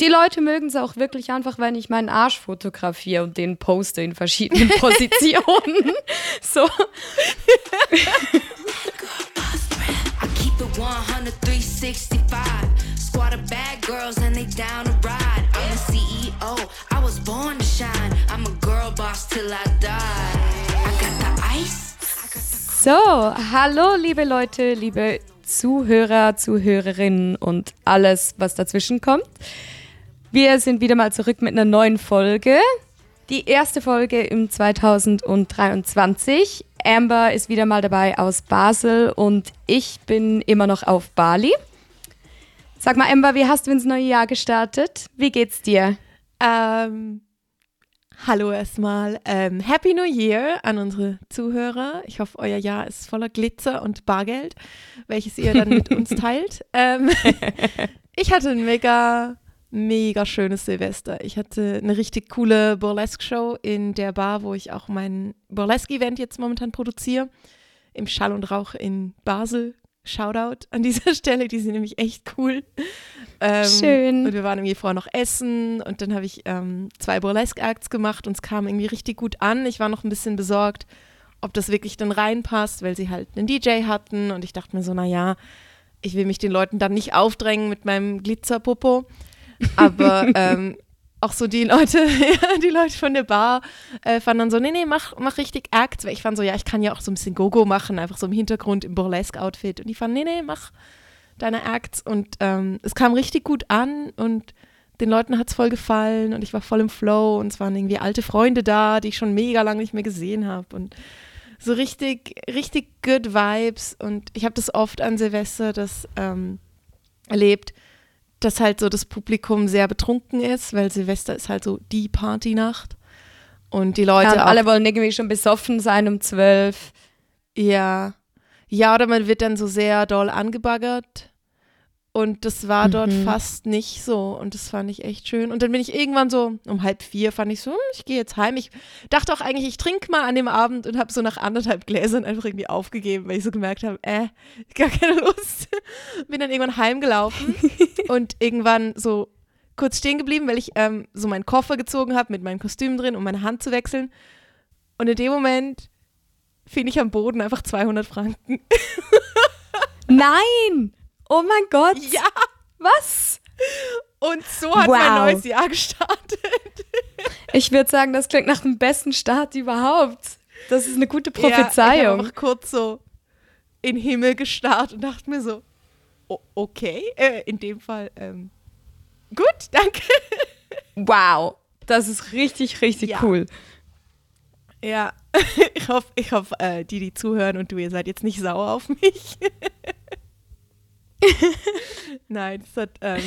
die Leute mögen es auch wirklich einfach, wenn ich meinen Arsch fotografiere und den poste in verschiedenen Positionen. so. Ice. So, hallo liebe Leute, liebe Zuhörer, Zuhörerinnen und alles, was dazwischen kommt. Wir sind wieder mal zurück mit einer neuen Folge. Die erste Folge im 2023. Amber ist wieder mal dabei aus Basel und ich bin immer noch auf Bali. Sag mal, Amber, wie hast du ins neue Jahr gestartet? Wie geht's dir? Ähm, hallo erstmal. Ähm, Happy New Year an unsere Zuhörer. Ich hoffe, euer Jahr ist voller Glitzer und Bargeld, welches ihr dann mit uns teilt. Ähm, ich hatte ein mega mega schönes Silvester. Ich hatte eine richtig coole Burlesque-Show in der Bar, wo ich auch mein Burlesque-Event jetzt momentan produziere. Im Schall und Rauch in Basel. Shoutout an dieser Stelle, die sind nämlich echt cool. Ähm, Schön. Und wir waren irgendwie vorher noch essen und dann habe ich ähm, zwei Burlesque-Acts gemacht und es kam irgendwie richtig gut an. Ich war noch ein bisschen besorgt, ob das wirklich dann reinpasst, weil sie halt einen DJ hatten und ich dachte mir so, naja, ich will mich den Leuten dann nicht aufdrängen mit meinem Glitzerpopo. Aber ähm, auch so die Leute, die Leute von der Bar äh, fanden dann so, nee, nee, mach, mach richtig Acts. Weil ich fand so, ja, ich kann ja auch so ein bisschen Gogo machen, einfach so im Hintergrund im Burlesque-Outfit. Und die fanden, nee, nee, mach deine Acts. Und ähm, es kam richtig gut an und den Leuten hat es voll gefallen und ich war voll im Flow und es waren irgendwie alte Freunde da, die ich schon mega lange nicht mehr gesehen habe. Und so richtig, richtig good Vibes. Und ich habe das oft an Silvester das ähm, erlebt, dass halt so das Publikum sehr betrunken ist, weil Silvester ist halt so die Partynacht. Und die Leute. Ja, und alle wollen irgendwie schon besoffen sein um zwölf. Ja. Ja, oder man wird dann so sehr doll angebaggert. Und das war dort mhm. fast nicht so. Und das fand ich echt schön. Und dann bin ich irgendwann so um halb vier, fand ich so, hm, ich gehe jetzt heim. Ich dachte auch eigentlich, ich trinke mal an dem Abend und habe so nach anderthalb Gläsern einfach irgendwie aufgegeben, weil ich so gemerkt habe, äh, gar keine Lust. bin dann irgendwann heimgelaufen und irgendwann so kurz stehen geblieben, weil ich ähm, so meinen Koffer gezogen habe mit meinem Kostüm drin, um meine Hand zu wechseln. Und in dem Moment fiel ich am Boden einfach 200 Franken. Nein! Oh mein Gott. Ja. Was? Und so hat wow. mein neues Jahr gestartet. Ich würde sagen, das klingt nach dem besten Start überhaupt. Das ist eine gute Prophezeiung. Ja, ich habe einfach kurz so in den Himmel gestarrt und dachte mir so, okay, äh, in dem Fall, ähm, gut, danke. Wow, das ist richtig, richtig ja. cool. Ja, ich hoffe, ich hoffe äh, die, die zuhören und du, ihr seid jetzt nicht sauer auf mich. Nein, es hat. Ähm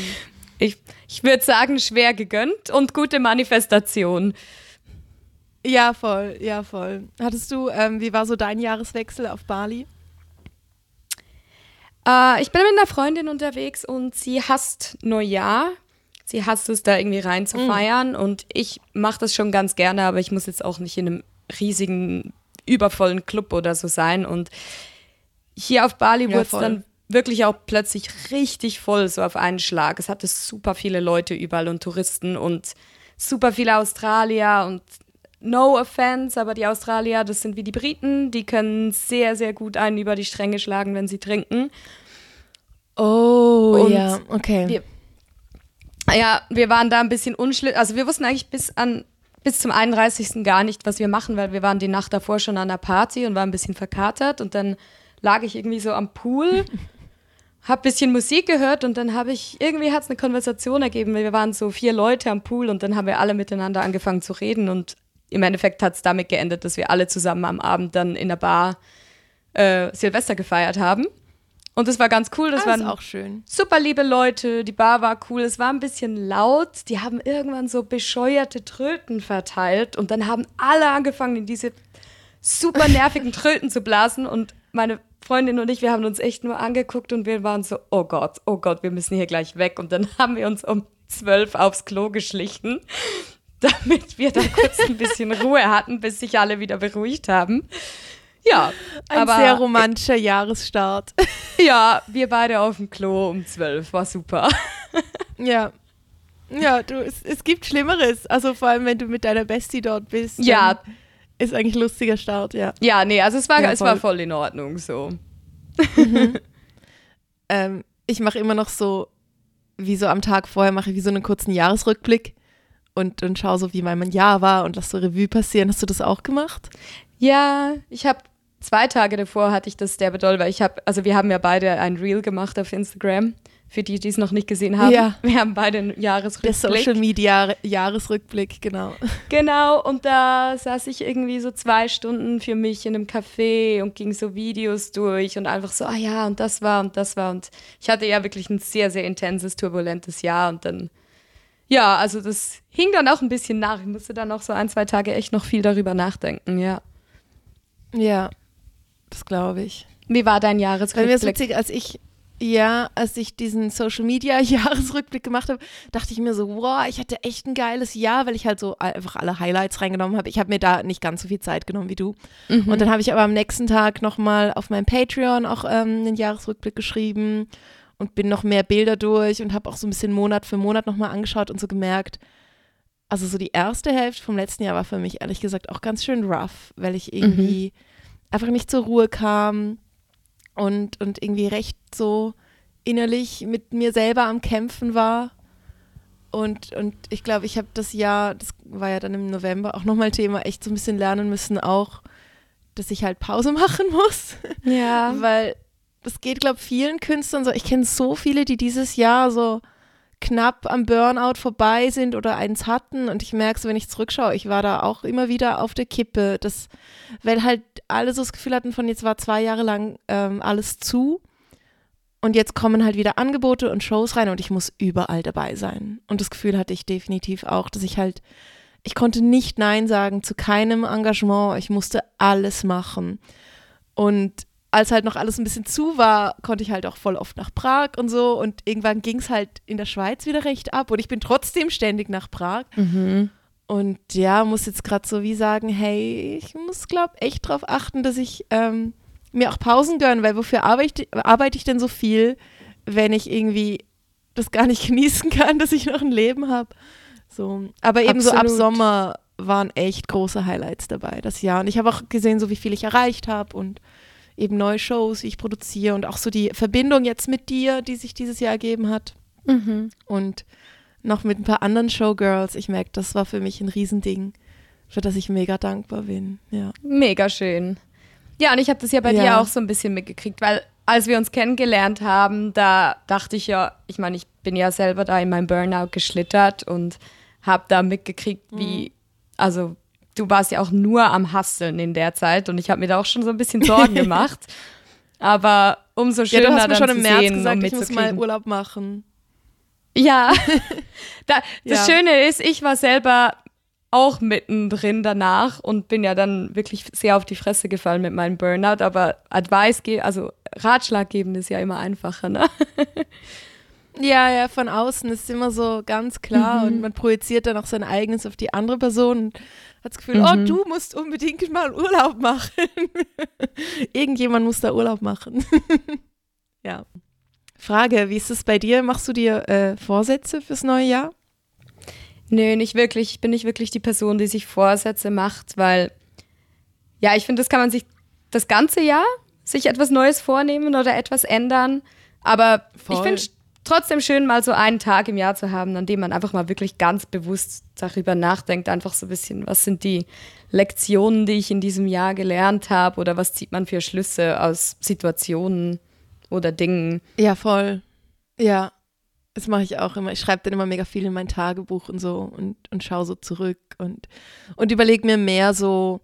ich ich würde sagen, schwer gegönnt und gute Manifestation. Ja, voll, ja, voll. Hattest du, ähm, wie war so dein Jahreswechsel auf Bali? Äh, ich bin mit einer Freundin unterwegs und sie hasst Neujahr. Sie hasst es, da irgendwie rein zu mhm. feiern. Und ich mache das schon ganz gerne, aber ich muss jetzt auch nicht in einem riesigen, übervollen Club oder so sein. Und hier auf Bali ja, wurde es dann wirklich auch plötzlich richtig voll, so auf einen Schlag. Es hatte super viele Leute überall und Touristen und super viele Australier und no offense, aber die Australier, das sind wie die Briten, die können sehr, sehr gut einen über die Stränge schlagen, wenn sie trinken. Oh, und ja, okay. Wir, ja, wir waren da ein bisschen unschlüssig, also wir wussten eigentlich bis an bis zum 31. gar nicht, was wir machen, weil wir waren die Nacht davor schon an der Party und waren ein bisschen verkatert und dann lag ich irgendwie so am Pool habe ein bisschen Musik gehört und dann habe ich, irgendwie hat es eine Konversation ergeben, weil wir waren so vier Leute am Pool und dann haben wir alle miteinander angefangen zu reden und im Endeffekt hat es damit geendet, dass wir alle zusammen am Abend dann in der Bar äh, Silvester gefeiert haben. Und das war ganz cool. Das, das waren auch schön. super liebe Leute. Die Bar war cool. Es war ein bisschen laut. Die haben irgendwann so bescheuerte Tröten verteilt und dann haben alle angefangen, in diese super nervigen Tröten zu blasen. Und meine Freundin und ich, wir haben uns echt nur angeguckt und wir waren so, oh Gott, oh Gott, wir müssen hier gleich weg. Und dann haben wir uns um zwölf aufs Klo geschlichen, damit wir da kurz ein bisschen Ruhe hatten, bis sich alle wieder beruhigt haben. Ja, ein aber, sehr romantischer Ja, wir beide auf dem Klo um zwölf, war super. Ja, Ja, du, es, es gibt Schlimmeres. Also vor allem, wenn du mit deiner Bestie dort bist. Ja. Ist eigentlich ein lustiger Start, ja. Ja, nee, also es war, Ja, es war voll. voll in Ordnung so. Ähm, ich mache immer noch so, wie so am Tag vorher, mache ich wie so einen kurzen Jahresrückblick und, und schaue so, wie mein Jahr war und lass so Revue passieren. Hast du das auch gemacht? Ja, ich habe zwei Tage davor hatte ich das derbe doll, weil ich habe, also wir haben ja beide ein Reel gemacht auf Instagram. Für die, die es noch nicht gesehen haben. Ja. Wir haben beide einen Der Jahresrückblick. Social Media Jahresrückblick, genau. Genau, und da saß ich irgendwie so zwei Stunden für mich in einem Café und ging so Videos durch und einfach so, ah ja, und das war und das war. Und ich hatte ja wirklich ein sehr, sehr intenses, turbulentes Jahr und dann, ja, also das hing dann auch ein bisschen nach. Ich musste dann auch so ein, zwei Tage echt noch viel darüber nachdenken, ja. Ja, das glaube ich. Wie war dein Bei mir ist Jahresrückblick? witzig, als ich, ja, als ich diesen Social Media Jahresrückblick gemacht habe, dachte ich mir so, wow, ich hatte echt ein geiles Jahr, weil ich halt so einfach alle Highlights reingenommen habe. Ich habe mir da nicht ganz so viel Zeit genommen wie du. Und dann habe ich aber am nächsten Tag nochmal auf meinem Patreon auch ähm, einen Jahresrückblick geschrieben und bin noch mehr Bilder durch und habe auch so ein bisschen Monat für Monat nochmal angeschaut und so gemerkt, also so die erste Hälfte vom letzten Jahr war für mich ehrlich gesagt auch ganz schön rough, weil ich irgendwie einfach nicht zur Ruhe kam und, und irgendwie recht so innerlich mit mir selber am Kämpfen war. Und, und ich glaube, ich habe das Jahr, das war ja dann im November auch nochmal Thema, echt so ein bisschen lernen müssen, auch, dass ich halt Pause machen muss. ja. Weil das geht, glaube ich, vielen Künstlern so. Ich kenne so viele, die dieses Jahr so knapp am Burnout vorbei sind oder eins hatten. Und ich merke so, wenn ich zurückschaue, ich war da auch immer wieder auf der Kippe. Das, weil halt alle so das Gefühl hatten von, jetzt war zwei Jahre lang ähm, alles zu. Und jetzt kommen halt wieder Angebote und Shows rein und ich muss überall dabei sein. Und das Gefühl hatte ich definitiv auch, dass ich halt, ich konnte nicht Nein sagen zu keinem Engagement. Ich musste alles machen. Und als halt noch alles ein bisschen zu war, konnte ich halt auch voll oft nach Prag und so. Und irgendwann ging es halt in der Schweiz wieder recht ab. Und ich bin trotzdem ständig nach Prag. Mhm. Und ja, muss jetzt gerade so wie sagen, hey, ich muss, glaube echt darauf achten, dass ich ähm, mir auch Pausen gönne, weil wofür arbeite, arbeite ich denn so viel, wenn ich irgendwie das gar nicht genießen kann, dass ich noch ein Leben habe. So. Aber eben so ab Absolut. Sommer waren echt große Highlights dabei, das Jahr. Und ich habe auch gesehen, so wie viel ich erreicht habe und eben neue Shows, wie ich produziere und auch so die Verbindung jetzt mit dir, die sich dieses Jahr ergeben hat Mhm. und noch mit ein paar anderen Showgirls. Ich merke, das war für mich ein Riesending, für das ich mega dankbar bin. Ja. Mega schön. Ja, und ich habe das ja bei Ja. dir auch so ein bisschen mitgekriegt, weil als wir uns kennengelernt haben, da dachte ich ja, ich meine, ich bin ja selber da in meinem Burnout geschlittert und habe da mitgekriegt, wie, also du warst ja auch nur am Hasseln in der Zeit und ich habe mir da auch schon so ein bisschen Sorgen gemacht. Aber umso ja, schöner du hast mir dann schon zu im März sehen gesagt, und ich muss mal. Urlaub machen. Ja, da, das Ja. Schöne ist, ich war selber auch mittendrin danach und bin ja dann wirklich sehr auf die Fresse gefallen mit meinem Burnout, aber Advice, also Ratschlag geben ist ja immer einfacher, ne? Ja, ja, von außen ist immer so ganz klar und man projiziert dann auch sein eigenes auf die andere Person hat das Gefühl, oh, du musst unbedingt mal Urlaub machen. Irgendjemand muss da Urlaub machen. ja. Frage, wie ist es bei dir? Machst du dir äh, Vorsätze fürs neue Jahr? Nö, nicht wirklich. Ich bin nicht wirklich die Person, die sich Vorsätze macht, weil, ja, ich finde, das kann man sich das ganze Jahr sich etwas Neues vornehmen oder etwas ändern. Aber Voll. ich finde trotzdem schön, mal so einen Tag im Jahr zu haben, an dem man einfach mal wirklich ganz bewusst darüber nachdenkt. Einfach so ein bisschen, was sind die Lektionen, die ich in diesem Jahr gelernt habe oder was zieht man für Schlüsse aus Situationen oder Dingen. Ja, voll. Ja, das mache ich auch immer. Ich schreibe dann immer mega viel in mein Tagebuch und so und, und schaue so zurück und, und überlege mir mehr so,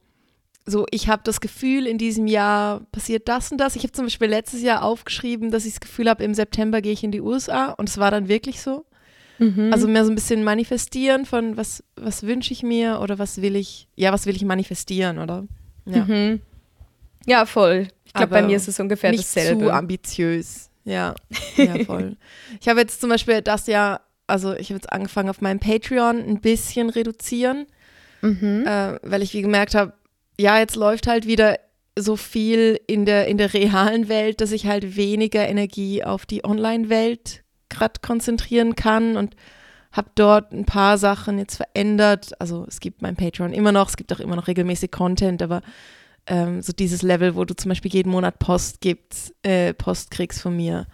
so ich habe das Gefühl, in diesem Jahr passiert das und das. Ich habe zum Beispiel letztes Jahr aufgeschrieben, dass ich das Gefühl habe, im September gehe ich in die USA und es war dann wirklich so. Also mehr so ein bisschen manifestieren von was, was wünsche ich mir oder was will ich, ja, was will ich manifestieren, oder? Ja. Mhm. Ja, voll. Ich glaube, bei mir ist es ungefähr nicht dasselbe. zu ambitiös. Ja, ja, voll. ich habe jetzt zum Beispiel das Jahr, also ich habe jetzt angefangen auf meinem Patreon ein bisschen reduzieren, Mhm. äh, weil ich wie gemerkt habe, ja, jetzt läuft halt wieder so viel in der, in der realen Welt, dass ich halt weniger Energie auf die Online-Welt gerade konzentrieren kann und habe dort ein paar Sachen jetzt verändert. Also es gibt mein Patreon immer noch, es gibt auch immer noch regelmäßig Content, aber ähm, so dieses Level, wo du zum Beispiel jeden Monat Post gibst, äh, Post kriegst von mir,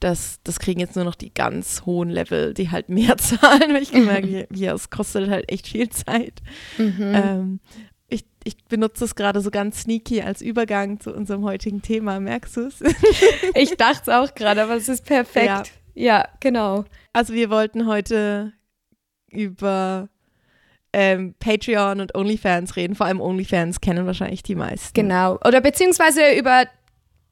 das, das kriegen jetzt nur noch die ganz hohen Level, die halt mehr zahlen, weil ich gemerkt habe, es kostet halt echt viel Zeit. Mhm. Ähm, ich, ich benutze es gerade so ganz sneaky als Übergang zu unserem heutigen Thema, merkst du es? ich dachte es auch gerade, aber es ist perfekt. Ja. ja, genau. Also wir wollten heute über ähm, Patreon und OnlyFans reden. Vor allem OnlyFans kennen wahrscheinlich die meisten. Genau. Oder beziehungsweise über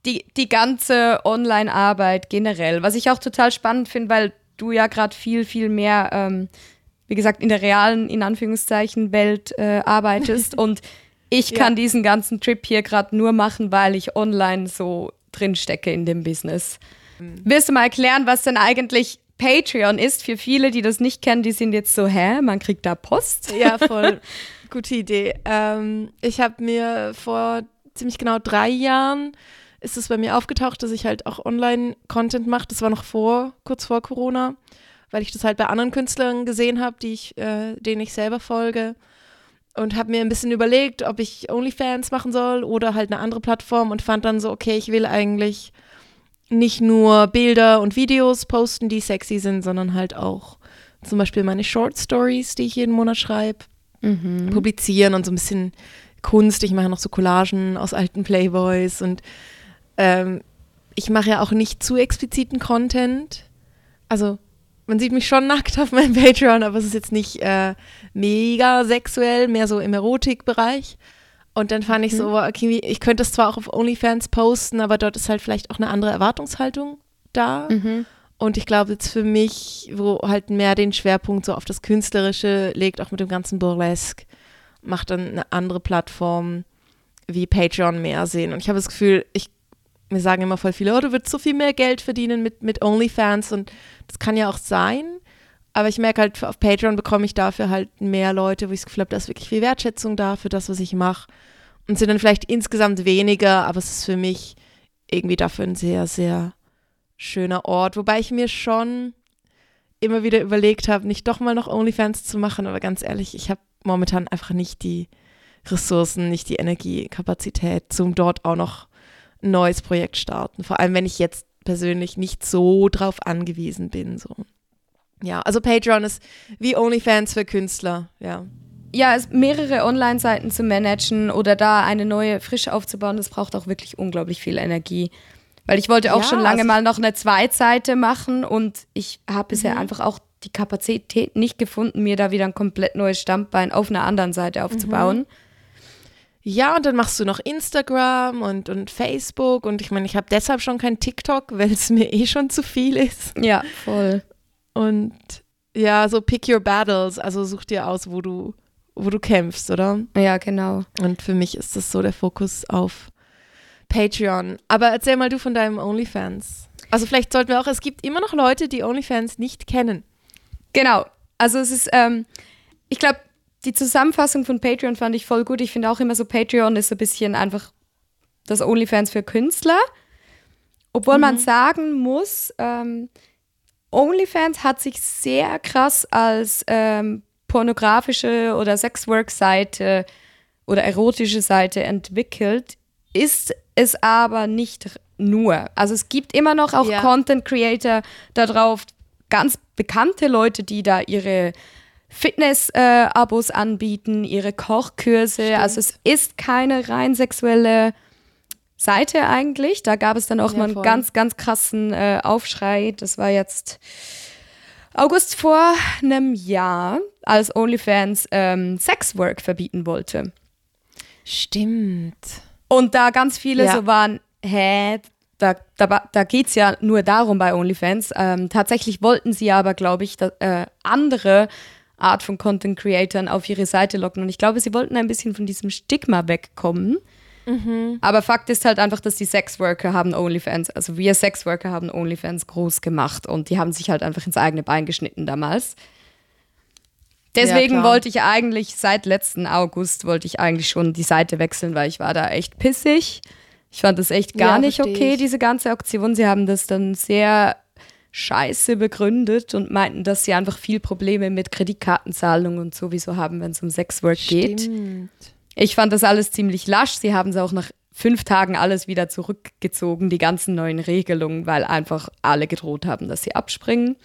die, die ganze Online-Arbeit generell, was ich auch total spannend finde, weil du ja gerade viel, viel mehr, ähm, wie gesagt, in der realen, in Anführungszeichen, Welt äh, arbeitest. und ich ja. kann diesen ganzen Trip hier gerade nur machen, weil ich online so drinstecke in dem Business. Mhm. Willst du mal erklären, was denn eigentlich Patreon ist? Für viele, die das nicht kennen, die sind jetzt so, hä, man kriegt da Post? Ja, voll. Gute Idee. Ähm, ich habe mir vor ziemlich genau drei Jahren ist es bei mir aufgetaucht, dass ich halt auch Online-Content mache. Das war noch vor, kurz vor Corona, weil ich das halt bei anderen Künstlern gesehen habe, die ich, äh, denen ich selber folge. Und habe mir ein bisschen überlegt, ob ich OnlyFans machen soll oder halt eine andere Plattform und fand dann so, okay, ich will eigentlich nicht nur Bilder und Videos posten, die sexy sind, sondern halt auch zum Beispiel meine Short Stories, die ich jeden Monat schreibe, mhm. publizieren und so ein bisschen Kunst. Ich mache noch so Collagen aus alten Playboys und ähm, ich mache ja auch nicht zu expliziten Content. Also man sieht mich schon nackt auf meinem Patreon, aber es ist jetzt nicht äh, mega sexuell, mehr so im Erotikbereich. Und dann fand mhm. ich so, okay, ich könnte es zwar auch auf OnlyFans posten, aber dort ist halt vielleicht auch eine andere Erwartungshaltung da. Mhm. Und ich glaube jetzt für mich, wo halt mehr den Schwerpunkt so auf das Künstlerische legt, auch mit dem ganzen Burlesque, macht dann eine andere Plattform wie Patreon mehr Sinn. Und ich habe das Gefühl, ich mir sagen immer voll viele, oh, du würdest so viel mehr Geld verdienen mit, mit OnlyFans und das kann ja auch sein. Aber ich merke halt, auf Patreon bekomme ich dafür halt mehr Leute, wo ich das Gefühl habe, da ist wirklich viel Wertschätzung da für das, was ich mache. Und sind dann vielleicht insgesamt weniger, aber es ist für mich irgendwie dafür ein sehr, sehr schöner Ort. Wobei ich mir schon immer wieder überlegt habe, nicht doch mal noch OnlyFans zu machen, aber ganz ehrlich, ich habe momentan einfach nicht die Ressourcen, nicht die Energiekapazität, um dort auch noch ein neues Projekt starten. Vor allem, wenn ich jetzt persönlich nicht so drauf angewiesen bin. So. Ja, also Patreon ist wie OnlyFans für Künstler, ja. Ja, mehrere Online-Seiten zu managen oder da eine neue frisch aufzubauen, das braucht auch wirklich unglaublich viel Energie. Weil ich wollte auch ja, schon lange also mal noch eine Zweitseite machen und ich habe bisher mhm. einfach auch die Kapazität nicht gefunden, mir da wieder ein komplett neues Standbein auf einer anderen Seite aufzubauen. Mhm. Ja, und dann machst du noch Instagram und, und Facebook und ich meine, ich habe deshalb schon kein TikTok, weil es mir eh schon zu viel ist. Ja, voll. Und ja, so pick your battles, also such dir aus, wo du, wo du kämpfst, oder? Ja, genau. Und für mich ist das so der Fokus auf Patreon. Aber erzähl mal du von deinem OnlyFans. Also vielleicht sollten wir auch, es gibt immer noch Leute, die OnlyFans nicht kennen. Genau. Also es ist, ähm, ich glaube, die Zusammenfassung von Patreon fand ich voll gut. Ich finde auch immer so, Patreon ist so ein bisschen einfach das OnlyFans für Künstler. Obwohl mhm. man sagen muss, ähm, OnlyFans hat sich sehr krass als ähm, pornografische oder Sexwork-Seite oder erotische Seite entwickelt, ist es aber nicht nur. Also es gibt immer noch auch ja. Content Creator darauf, ganz bekannte Leute, die da ihre Fitness-Abos äh, anbieten, ihre Kochkurse. Stimmt. Also es ist keine rein sexuelle Seite eigentlich. Da gab es dann auch ja, mal einen voll. ganz, ganz krassen äh, Aufschrei. Das war jetzt August vor einem Jahr, als OnlyFans ähm, Sexwork verbieten wollte. Stimmt. Und da ganz viele ja. so waren, hä, da, da, da geht es ja nur darum bei OnlyFans. Ähm, tatsächlich wollten sie aber, glaube ich, da, äh, andere Art von Content Creatern auf ihre Seite locken. Und ich glaube, sie wollten ein bisschen von diesem Stigma wegkommen. Mhm. Aber Fakt ist halt einfach, dass die Sexworker haben OnlyFans, also wir Sexworker haben OnlyFans groß gemacht und die haben sich halt einfach ins eigene Bein geschnitten damals. Deswegen ja, wollte ich eigentlich seit letzten August wollte ich eigentlich schon die Seite wechseln, weil ich war da echt pissig. Ich fand das echt gar ja, nicht okay, ich. diese ganze Aktion. Sie haben das dann sehr scheiße begründet und meinten, dass sie einfach viel Probleme mit Kreditkartenzahlungen und sowieso haben, wenn es um Sexwork geht. Ich fand das alles ziemlich lasch. Sie haben es auch nach fünf Tagen alles wieder zurückgezogen, die ganzen neuen Regelungen, weil einfach alle gedroht haben, dass sie abspringen.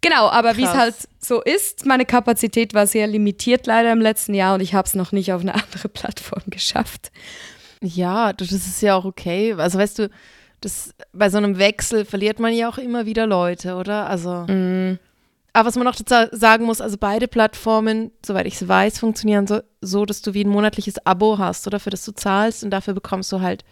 Genau, aber wie es halt so ist, meine Kapazität war sehr limitiert leider im letzten Jahr und ich habe es noch nicht auf eine andere Plattform geschafft. Ja, das ist ja auch okay. Also weißt du, das, bei so einem Wechsel verliert man ja auch immer wieder Leute, oder? Also. Aber was man noch dazu sagen muss, also beide Plattformen, soweit ich es weiß, funktionieren so, so, dass du wie ein monatliches Abo hast, oder? Für das du zahlst und dafür bekommst du halt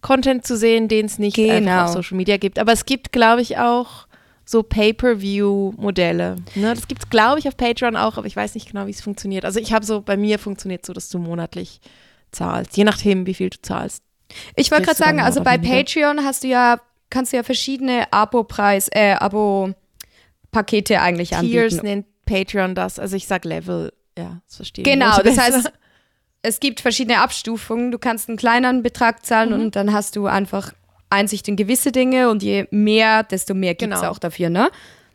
Content zu sehen, den es nicht Genau. auf Social Media gibt. Aber es gibt, glaube ich, auch so Pay-per-View-Modelle. Ne? Das gibt es, glaube ich, auf Patreon auch, aber ich weiß nicht genau, wie es funktioniert. Also ich habe so, bei mir funktioniert so, dass du monatlich zahlst, je nachdem, wie viel du zahlst. Ich wollte gerade sagen, also bei. Patreon hast du ja, kannst du ja verschiedene Abo-Preis, äh, Abo-Pakete eigentlich Tiers anbieten. nennt Patreon das. Also ich sag Level, ja, das verstehe Genau, Leute das heißt, es gibt verschiedene Abstufungen. Du kannst einen kleineren Betrag zahlen Mhm. und dann hast du einfach Einsicht in gewisse Dinge und je mehr, desto mehr gibt es Genau. auch dafür, ne?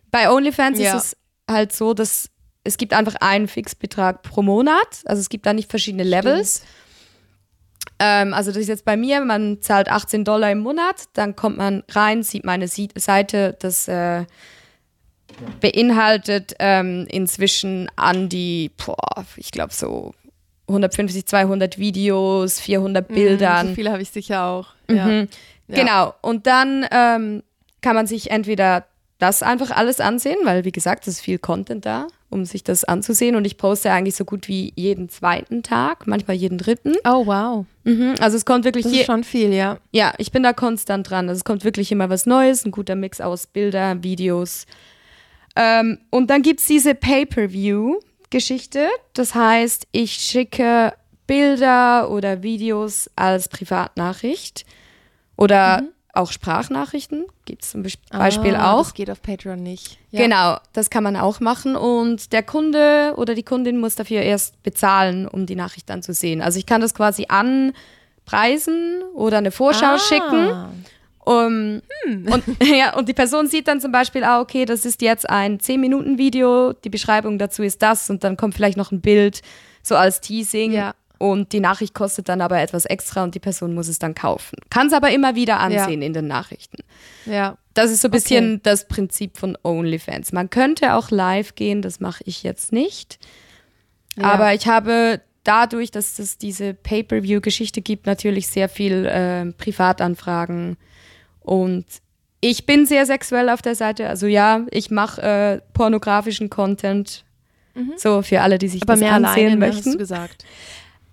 Bei OnlyFans Ja. ist es halt so, dass es gibt einfach einen Fixbetrag pro Monat. Also es gibt da nicht verschiedene Levels. Ähm, also das ist jetzt bei mir, man zahlt 18 Dollar im Monat, dann kommt man rein, sieht meine Seite, das äh, beinhaltet ähm, inzwischen an die, boah, ich glaube so 150, 200 Videos, 400 Bildern. So viele habe ich sicher auch. Ja. Mhm. Ja. Genau. Und dann ähm, kann man sich entweder das einfach alles ansehen, weil wie gesagt, es ist viel Content da, um sich das anzusehen. Und ich poste eigentlich so gut wie jeden zweiten Tag, manchmal jeden dritten. Oh, wow. Mhm. Also es kommt wirklich Das ist schon viel, ja. ja, ich bin da konstant dran. Also es kommt wirklich immer was Neues, ein guter Mix aus Bilder, Videos. Ähm, und dann gibt es diese Pay-per-View-Geschichte. Das heißt, ich schicke Bilder oder Videos als Privatnachricht oder auch Sprachnachrichten. Gibt es zum Besch- Beispiel ah, auch. Das geht auf Patreon nicht. Ja. Genau, das kann man auch machen. Und der Kunde oder die Kundin muss dafür erst bezahlen, um die Nachricht dann zu sehen. Also ich kann das quasi anpreisen oder eine Vorschau ah. schicken. Um, und, ja, und die Person sieht dann zum Beispiel, ah, okay, das ist jetzt ein 10-Minuten-Video, die Beschreibung dazu ist das und dann kommt vielleicht noch ein Bild so als Teasing. Ja. Und die Nachricht kostet dann aber etwas extra und die Person muss es dann kaufen. Kann es aber immer wieder ansehen in den Nachrichten. Ja. Das ist so ein bisschen das Prinzip von OnlyFans. Man könnte auch live gehen, das mache ich jetzt nicht. Ja. Aber ich habe dadurch, dass es diese Pay-per-view-Geschichte gibt, natürlich sehr viel äh, Privatanfragen. Und ich bin sehr sexuell auf der Seite. Also ja, ich mache äh, pornografischen Content. So für alle, die sich Mhm. Aber das mehr ansehen alleine, ne, hast möchten. du gesagt.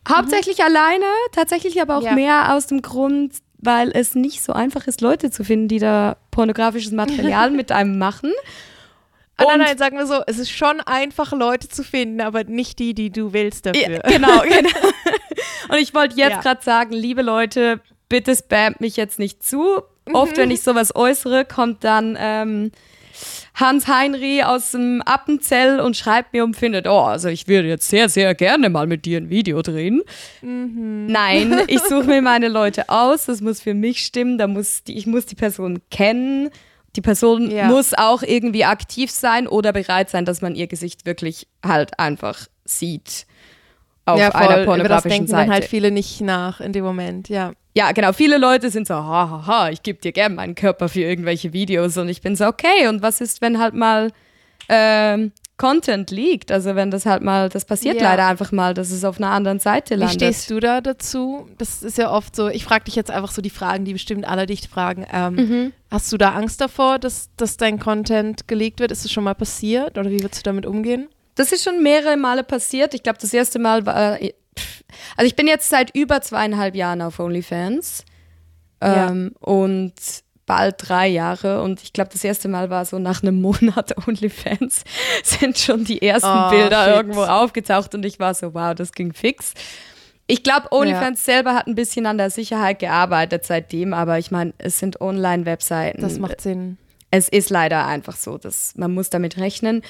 Hauptsächlich alleine, tatsächlich aber auch Ja. mehr aus dem Grund, weil es nicht so einfach ist, Leute zu finden, die da pornografisches Material mit einem machen. Ah, nein, Und- nein, sagen wir so, es ist schon einfach, Leute zu finden, aber nicht die, die du willst Ja, dafür. genau, genau. Und ich wollte jetzt Ja. gerade sagen, liebe Leute, bitte spamt mich jetzt nicht zu. Mhm. Oft, wenn ich sowas äußere, kommt dann ähm, Hans Heinri aus dem Appenzell und schreibt mir und findet, oh, also ich würde jetzt sehr, sehr gerne mal mit dir ein Video drehen. Mhm. Nein, ich suche mir meine Leute aus, das muss für mich stimmen, da muss die, ich muss die Person kennen. Die Person Ja. muss auch irgendwie aktiv sein oder bereit sein, dass man ihr Gesicht wirklich halt einfach sieht auf ja, voll. einer Über das pornografischen denken Seite. dann halt viele nicht nach in dem Moment, ja. Ja, genau. Viele Leute sind so, hahaha, ha, ha, ich gebe dir gern meinen Körper für irgendwelche Videos und ich bin so, okay, und was ist, wenn halt mal ähm, Content liegt? Also wenn das halt mal, das passiert Ja. leider einfach mal, dass es auf einer anderen Seite Wie landet. stehst du da dazu? Das ist ja oft so, ich frage dich jetzt einfach so die Fragen, die bestimmt alle dich fragen. Ähm, Mhm. Hast du da Angst davor, dass, dass dein Content geleakt wird? Ist das schon mal passiert oder wie würdest du damit umgehen? Das ist schon mehrere Male passiert. Ich glaube, das erste Mal war. Also, ich bin jetzt seit über zweieinhalb Jahren auf OnlyFans. Ja. Ähm, Und bald drei Jahre. Und ich glaube, das erste Mal war so nach einem Monat OnlyFans sind schon die ersten Oh, Bilder shit. irgendwo aufgetaucht. Und ich war so, wow, das ging fix. Ich glaube, OnlyFans selber hat ein bisschen an der Sicherheit gearbeitet seitdem, aber ich meine, es sind Online-Webseiten. Das macht Sinn. Es ist leider einfach so, dass man muss damit rechnen.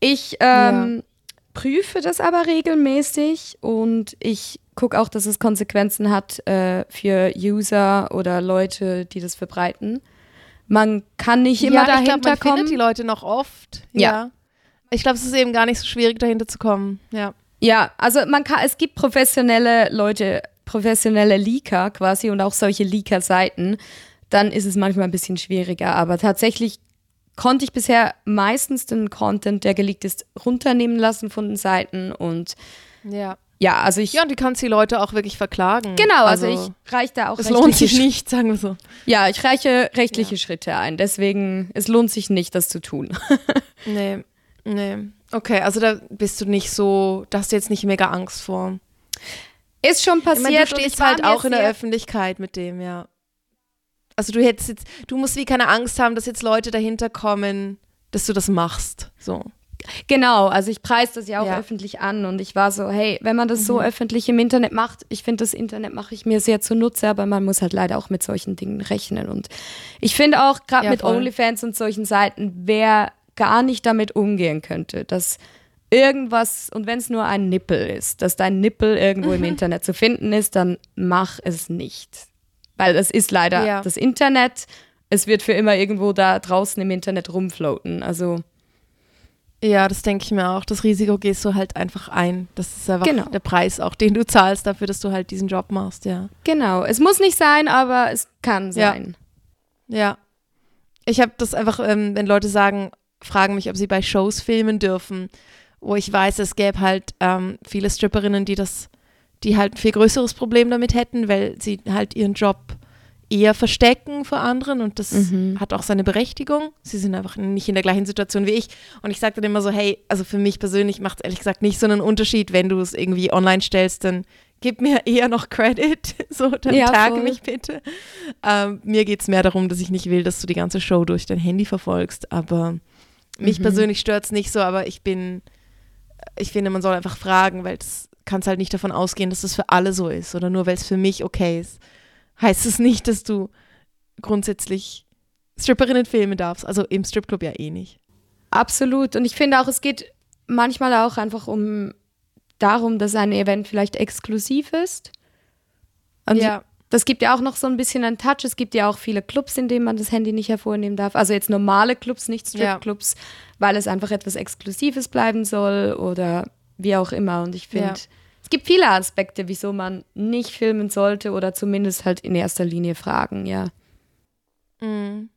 Ich ähm, prüfe das aber regelmäßig und ich gucke auch, dass es Konsequenzen hat äh, für User oder Leute, die das verbreiten. Man kann nicht immer ja, dahinter ich glaub, man kommen. findet die Leute noch oft. Ja. Ja. Ich glaube, es ist eben gar nicht so schwierig, dahinter zu kommen. Ja. Ja, also man kann, es gibt professionelle Leute, professionelle Leaker quasi und auch solche Leaker-Seiten. Dann ist es manchmal ein bisschen schwieriger. Aber tatsächlich konnte ich bisher meistens den Content, der geleakt ist, runternehmen lassen von den Seiten. Und Ja. ja, also ich. Ja, und du kannst die Leute auch wirklich verklagen. genau, also, ich reiche da auch Es lohnt sich nicht, sagen wir so. Ja, ich reiche rechtliche Schritte ein. Deswegen, es lohnt sich nicht, das zu tun. Nee, nee. Okay, also da bist du nicht so, da hast du jetzt nicht mega Angst vor. Ist schon Ich meine, passiert. du stehst halt auch in der Öffentlichkeit mit dem, ja. Also du hättest jetzt, du musst wie keine Angst haben, dass jetzt Leute dahinter kommen, dass du das machst. So. Genau, also ich preise das ja auch Ja. öffentlich an und ich war so, hey, wenn man das so öffentlich im Internet macht, ich finde, das Internet mache ich mir sehr zunutze, aber man muss halt leider auch mit solchen Dingen rechnen. Und ich finde auch, gerade Ja, mit voll. OnlyFans und solchen Seiten, wer gar nicht damit umgehen könnte, dass irgendwas, und wenn es nur ein Nippel ist, dass dein Nippel irgendwo im Internet zu finden ist, dann mach es nicht. Weil es ist leider Ja. das Internet, es wird für immer irgendwo da draußen im Internet rumfloaten. Also Ja, das denke ich mir auch. Das Risiko gehst du halt einfach ein. Das ist einfach Genau. der Preis auch, den du zahlst dafür, dass du halt diesen Job machst, ja. Genau, es muss nicht sein, aber es kann Ja. sein. Ja. Ich habe das einfach, ähm, wenn Leute sagen, fragen mich, ob sie bei Shows filmen dürfen, wo ich weiß, es gäbe halt ähm, viele Stripperinnen, die das, die halt ein viel größeres Problem damit hätten, weil sie halt ihren Job eher verstecken vor anderen und das Mhm. hat auch seine Berechtigung. Sie sind einfach nicht in der gleichen Situation wie ich. Und ich sage dann immer so, hey, also für mich persönlich macht es ehrlich gesagt nicht so einen Unterschied, wenn du es irgendwie online stellst, dann gib mir eher noch Credit. So, dann Ja, tag voll. mich bitte. Ähm, mir geht es mehr darum, dass ich nicht will, dass du die ganze Show durch dein Handy verfolgst. Aber mich Mhm. persönlich stört es nicht so, aber ich bin, ich finde, man soll einfach fragen, weil es kannst halt nicht davon ausgehen, dass das für alle so ist oder nur weil es für mich okay ist. Heißt es nicht, dass du grundsätzlich Stripperinnen filmen darfst. Also im Stripclub ja eh nicht. Absolut. Und ich finde auch, es geht manchmal auch einfach um darum, dass ein Event vielleicht exklusiv ist. Und das gibt ja auch noch so ein bisschen einen Touch. Es gibt ja auch viele Clubs, in denen man das Handy nicht hervornehmen darf. Also jetzt normale Clubs, nicht Ja. Stripclubs, weil es einfach etwas Exklusives bleiben soll oder wie auch immer. Und ich finde, Ja. es gibt viele Aspekte, wieso man nicht filmen sollte oder zumindest halt in erster Linie fragen, ja. Mhm.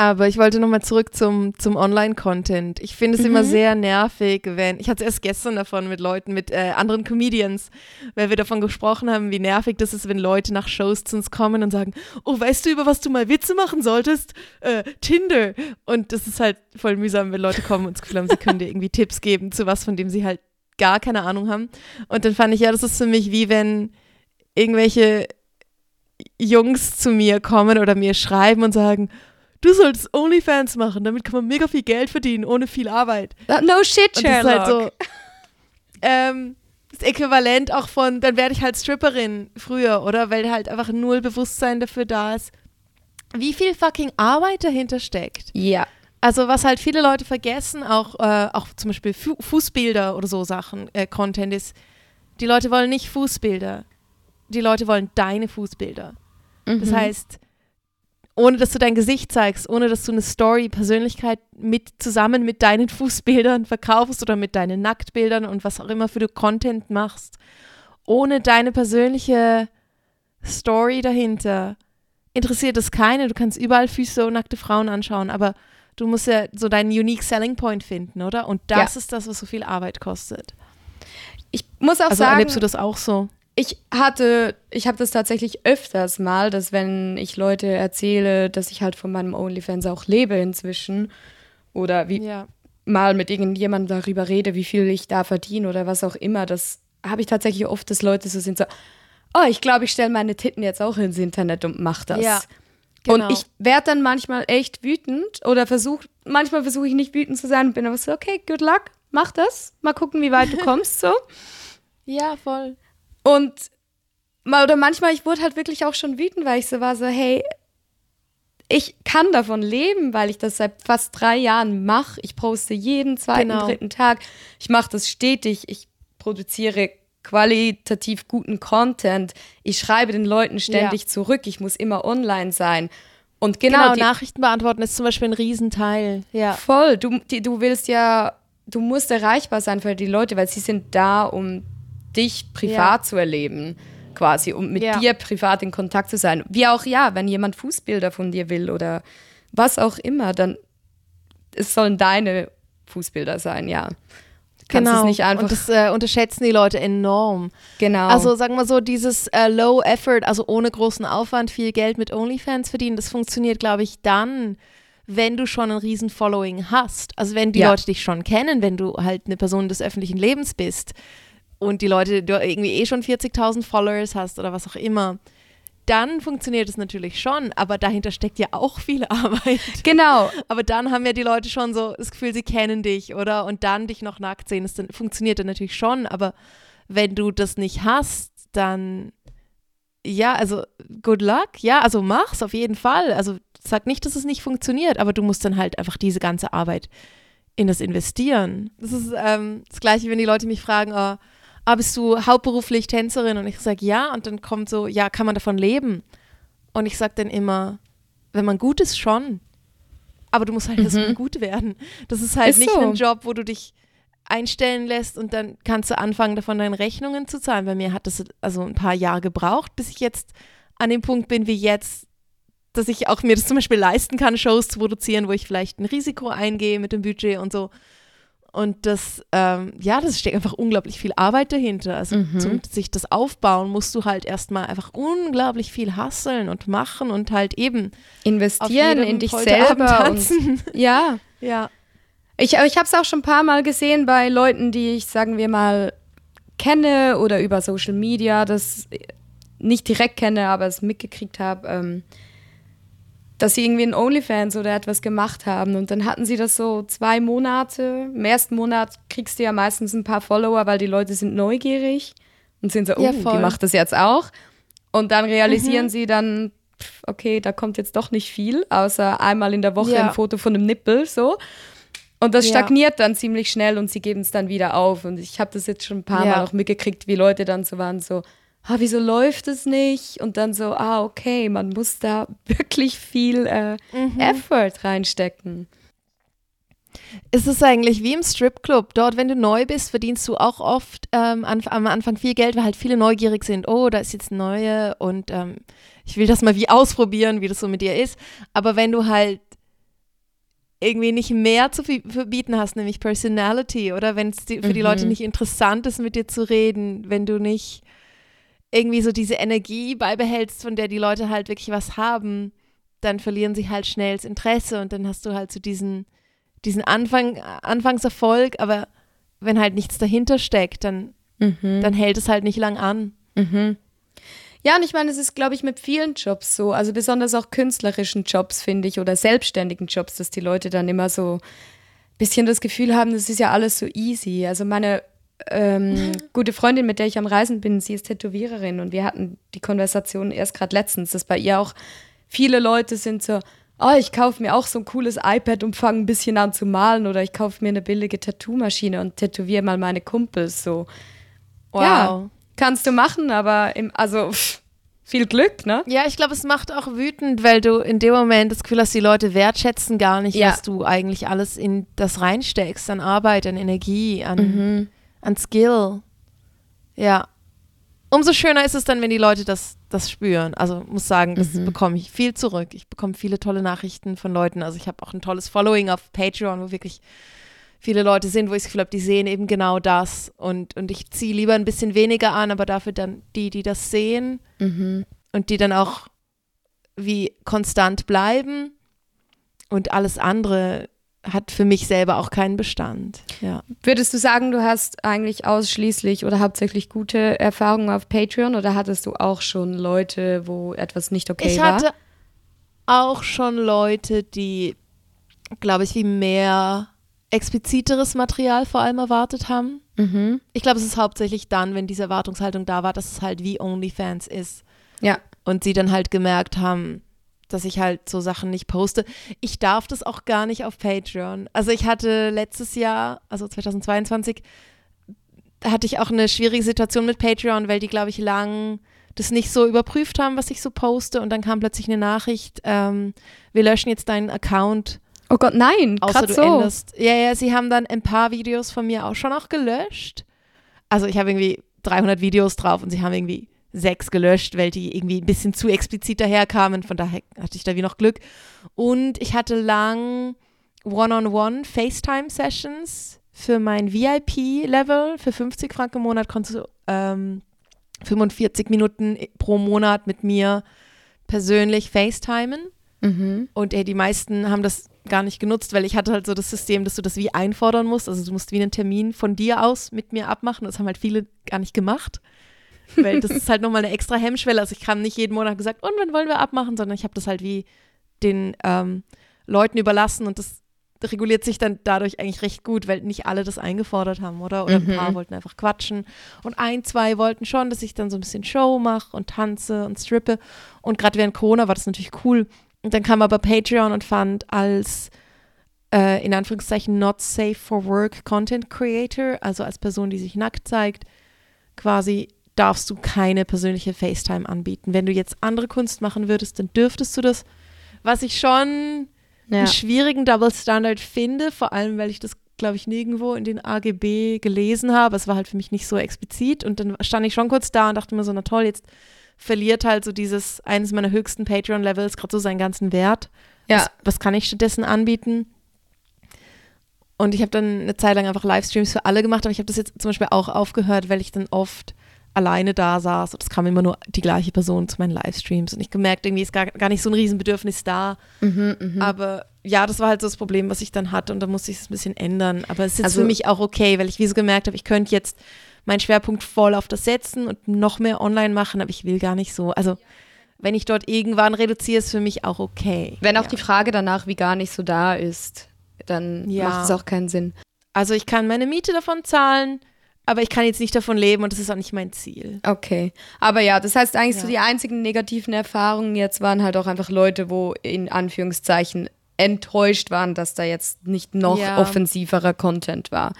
Aber ich wollte nochmal zurück zum, zum Online-Content. Ich finde es immer Mhm. sehr nervig, wenn, ich hatte erst gestern davon mit Leuten, mit äh, anderen Comedians, weil wir davon gesprochen haben, wie nervig das ist, wenn Leute nach Shows zu uns kommen und sagen, oh, weißt du, über was du mal Witze machen solltest? Äh, Tinder. Und das ist halt voll mühsam, wenn Leute kommen und das Gefühl haben, sie können dir irgendwie Tipps geben zu was, von dem sie halt gar keine Ahnung haben. Und dann fand ich, ja, das ist für mich wie wenn irgendwelche Jungs zu mir kommen oder mir schreiben und sagen, du solltest OnlyFans machen, damit kann man mega viel Geld verdienen, ohne viel Arbeit. No shit, Und das ist halt Sherlock. so, ähm, das Äquivalent auch von, dann werde ich halt Stripperin früher, oder? Weil halt einfach null Bewusstsein dafür da ist, wie viel fucking Arbeit dahinter steckt. ja. Also was halt viele Leute vergessen, auch, äh, auch zum Beispiel Fu Fußbilder oder so Sachen, äh, Content ist, die Leute wollen nicht Fußbilder. Die Leute wollen deine Fußbilder. Das Mhm. heißt, ohne dass du dein Gesicht zeigst, ohne dass du eine Story, Persönlichkeit mit zusammen mit deinen Fußbildern verkaufst oder mit deinen Nacktbildern und was auch immer für du Content machst, ohne deine persönliche Story dahinter, interessiert es keine. Du kannst überall Füße und nackte Frauen anschauen, aber du musst ja so deinen unique selling point finden, oder? Und das ist das, was so viel Arbeit kostet. Ich muss auch Also sagen, erlebst du das auch so? Ich hatte, ich habe das tatsächlich öfters mal, dass wenn ich Leute erzähle, dass ich halt von meinem OnlyFans auch lebe inzwischen oder wie Ja. mal mit irgendjemandem darüber rede, wie viel ich da verdiene oder was auch immer, das habe ich tatsächlich oft, dass Leute so sind so, oh, ich glaube, ich stelle meine Titten jetzt auch ins Internet und mache das. Ja, genau. Und ich werde dann manchmal echt wütend oder versuche, manchmal versuche ich nicht wütend zu sein und bin aber so, okay, good luck, mach das, mal gucken, wie weit du kommst so. Ja, voll. Und mal oder manchmal, ich wurde halt wirklich auch schon wütend, weil ich so war, so, hey, ich kann davon leben, weil ich das seit fast drei Jahren mache. Ich poste jeden zweiten, Genau. dritten Tag. Ich mache das stetig. Ich produziere qualitativ guten Content. Ich schreibe den Leuten ständig zurück. Ich muss immer online sein. Und genau, Genau, Nachrichten beantworten ist zum Beispiel ein Riesenteil. Ja. voll. Du, die, du willst ja, du musst erreichbar sein für die Leute, weil sie sind da, um dich privat Ja. zu erleben, quasi, um mit Ja. dir privat in Kontakt zu sein. Wie auch ja, wenn jemand Fußbilder von dir will oder was auch immer, dann es sollen deine Fußbilder sein, ja. Kannst genau. es nicht einfach. Und das äh, unterschätzen die Leute enorm. genau. Also sagen wir so, dieses äh, Low Effort, also ohne großen Aufwand viel Geld mit OnlyFans verdienen, das funktioniert, glaube ich, dann, wenn du schon ein riesen Following hast. Also wenn die Ja. Leute dich schon kennen, wenn du halt eine Person des öffentlichen Lebens bist und die Leute, du irgendwie eh schon 40.000 Followers hast oder was auch immer, dann funktioniert es natürlich schon, aber dahinter steckt ja auch viel Arbeit. genau. Aber dann haben ja die Leute schon so das Gefühl, sie kennen dich, oder? Und dann dich noch nackt sehen, das dann, funktioniert dann natürlich schon. Aber wenn du das nicht hast, dann ja, also good luck. Ja, also mach's auf jeden Fall. Also sag nicht, dass es nicht funktioniert, aber du musst dann halt einfach diese ganze Arbeit in das investieren. Das ist ähm, das Gleiche, wenn die Leute mich fragen, oh, ah, bist du hauptberuflich Tänzerin? Und ich sage ja. Und dann kommt so, ja, kann man davon leben? Und ich sage dann immer, wenn man gut ist, schon. Aber du musst halt erstmal gut werden. Das ist halt Ist nicht so. ein Job, wo du dich einstellen lässt und dann kannst du anfangen, davon deine Rechnungen zu zahlen. Bei mir hat das also ein paar Jahre gebraucht, bis ich jetzt an dem Punkt bin wie jetzt, dass ich auch mir das zum Beispiel leisten kann, Shows zu produzieren, wo ich vielleicht ein Risiko eingehe mit dem Budget und so. Und das, ähm, ja, das steckt einfach unglaublich viel Arbeit dahinter. Also Mhm. zum sich das aufbauen, musst du halt erstmal einfach unglaublich viel hasseln und machen und halt eben Investieren in dich selber. Und, ja. ja. Ich, ich habe es auch schon ein paar Mal gesehen bei Leuten, die ich, sagen wir mal, kenne oder über Social Media, das nicht direkt kenne, aber es mitgekriegt habe, ähm, dass sie irgendwie in OnlyFans oder etwas gemacht haben. Und dann hatten sie das so zwei Monate. Im ersten Monat kriegst du ja meistens ein paar Follower, weil die Leute sind neugierig und sind so, oh, Ja, die voll. macht das jetzt auch. Und dann realisieren Mhm. sie dann, pff, okay, da kommt jetzt doch nicht viel, außer einmal in der Woche Ja. ein Foto von einem Nippel, so. Und das Ja. stagniert dann ziemlich schnell und sie geben es dann wieder auf. Und ich habe das jetzt schon ein paar Ja. Mal auch mitgekriegt, wie Leute dann so waren, so, ah, wieso läuft es nicht? Und dann so, ah, okay, man muss da wirklich viel äh, Mhm. Effort reinstecken. Es ist eigentlich wie im Stripclub. Dort, wenn du neu bist, verdienst du auch oft ähm, an, am Anfang viel Geld, weil halt viele neugierig sind. Oh, da ist jetzt eine neue und ähm, ich will das mal wie ausprobieren, wie das so mit dir ist. Aber wenn du halt irgendwie nicht mehr zu verbieten hast, nämlich Personality, oder wenn es für die Mhm. Leute nicht interessant ist, mit dir zu reden, wenn du nicht irgendwie so diese Energie beibehältst, von der die Leute halt wirklich was haben, dann verlieren sie halt schnell das Interesse und dann hast du halt so diesen, diesen Anfang, Anfangserfolg, aber wenn halt nichts dahinter steckt, dann, dann hält es halt nicht lang an. Ja, und ich meine, es ist, glaube ich, mit vielen Jobs so, also besonders auch künstlerischen Jobs, finde ich, oder selbstständigen Jobs, dass die Leute dann immer so ein bisschen das Gefühl haben, das ist ja alles so easy. Also meine ähm, gute Freundin, mit der ich am Reisen bin, sie ist Tätowiererin und wir hatten die Konversation erst gerade letztens, dass bei ihr auch viele Leute sind so, oh, ich kaufe mir auch so ein cooles iPad und fange ein bisschen an zu malen oder ich kaufe mir eine billige Tattoo-Maschine und tätowiere mal meine Kumpels so. Ja, kannst du machen, aber im, also pff, viel Glück, ne? Ja, ich glaube, es macht auch wütend, weil du in dem Moment das Gefühl hast, die Leute wertschätzen gar nicht, Ja. was du eigentlich alles in das reinsteckst, an Arbeit, an Energie, an, Mhm. An Skill. Ja. Umso schöner ist es dann, wenn die Leute das, das spüren. Also muss sagen, das Mhm. bekomme ich viel zurück. Ich bekomme viele tolle Nachrichten von Leuten. Also ich habe auch ein tolles Following auf Patreon, wo wirklich viele Leute sind, wo ich das Gefühl habe, die sehen eben genau das. Und, und ich ziehe lieber ein bisschen weniger an, aber dafür dann die, die das sehen Mhm. und die dann auch wie konstant bleiben und alles andere hat für mich selber auch keinen Bestand. Ja. Würdest du sagen, du hast eigentlich ausschließlich oder hauptsächlich gute Erfahrungen auf Patreon oder hattest du auch schon Leute, wo etwas nicht okay ich war? hatte auch schon Leute, die, glaube ich, wie mehr expliziteres Material vor allem erwartet haben. Mhm. Ich glaube, es ist hauptsächlich dann, wenn diese Erwartungshaltung da war, dass es halt wie OnlyFans ist. Ja. und sie dann halt gemerkt haben, dass ich halt so Sachen nicht poste. Ich darf das auch gar nicht auf Patreon. Also ich hatte letztes Jahr, also 2022, da hatte ich auch eine schwierige Situation mit Patreon, weil die, glaube ich, lang das nicht so überprüft haben, was ich so poste. Und dann kam plötzlich eine Nachricht, ähm, wir löschen jetzt deinen Account. Oh Gott, nein, außer du so. änderst. Ja, ja, sie haben dann ein paar Videos von mir auch schon auch gelöscht. Also ich habe irgendwie 300 Videos drauf und sie haben irgendwie sechs gelöscht, weil die irgendwie ein bisschen zu explizit daherkamen. Von daher hatte ich da wie noch Glück. Und ich hatte lang One-on-One FaceTime-Sessions für mein VIP-Level. Für 50 Franken im Monat konntest du ähm, 45 Minuten pro Monat mit mir persönlich FaceTimen. Mhm. Und ey, die meisten haben das gar nicht genutzt, weil ich hatte halt so das System, dass du das wie einfordern musst. Also du musst wie einen Termin von dir aus mit mir abmachen. Das haben halt viele gar nicht gemacht. Weil das ist halt nochmal eine extra Hemmschwelle. Also ich kann nicht jeden Monat gesagt, und wann wollen wir abmachen, sondern ich habe das halt wie den ähm, Leuten überlassen und das reguliert sich dann dadurch eigentlich recht gut, weil nicht alle das eingefordert haben, oder? Oder Mhm. ein paar wollten einfach quatschen. Und ein, zwei wollten schon, dass ich dann so ein bisschen Show mache und tanze und strippe. Und gerade während Corona war das natürlich cool. Und dann kam aber Patreon und fand als äh, in Anführungszeichen not safe for work Content Creator, also als Person, die sich nackt zeigt, quasi darfst du keine persönliche FaceTime anbieten. Wenn du jetzt andere Kunst machen würdest, dann dürftest du das. Was ich schon Ja. einen schwierigen Double Standard finde, vor allem, weil ich das, glaube ich, nirgendwo in den AGB gelesen habe. Es war halt für mich nicht so explizit und dann stand ich schon kurz da und dachte mir so, na toll, jetzt verliert halt so dieses, eines meiner höchsten Patreon-Levels gerade so seinen ganzen Wert. Ja. Was, was kann ich stattdessen anbieten? Und ich habe dann eine Zeit lang einfach Livestreams für alle gemacht, aber ich habe das jetzt zum Beispiel auch aufgehört, weil ich dann oft alleine da saß und es kam immer nur die gleiche Person zu meinen Livestreams und ich gemerkt, irgendwie ist gar, gar nicht so ein Riesenbedürfnis da. Mhm, mhm. Aber ja, das war halt so das Problem, was ich dann hatte und da musste ich es ein bisschen ändern. Aber es ist Also- für mich auch okay, weil ich wie so gemerkt habe, ich könnte jetzt meinen Schwerpunkt voll auf das setzen und noch mehr online machen, aber ich will gar nicht so. Also wenn ich dort irgendwann reduziere, ist für mich auch okay. Wenn auch ja. die Frage danach wie gar nicht so da ist, dann Ja. macht es auch keinen Sinn. Also ich kann meine Miete davon zahlen, aber ich kann jetzt nicht davon leben und das ist auch nicht mein Ziel. Okay. Aber ja, das heißt eigentlich Ja. so die einzigen negativen Erfahrungen jetzt waren halt auch einfach Leute, wo in Anführungszeichen enttäuscht waren, dass da jetzt nicht noch Ja. offensiverer Content war.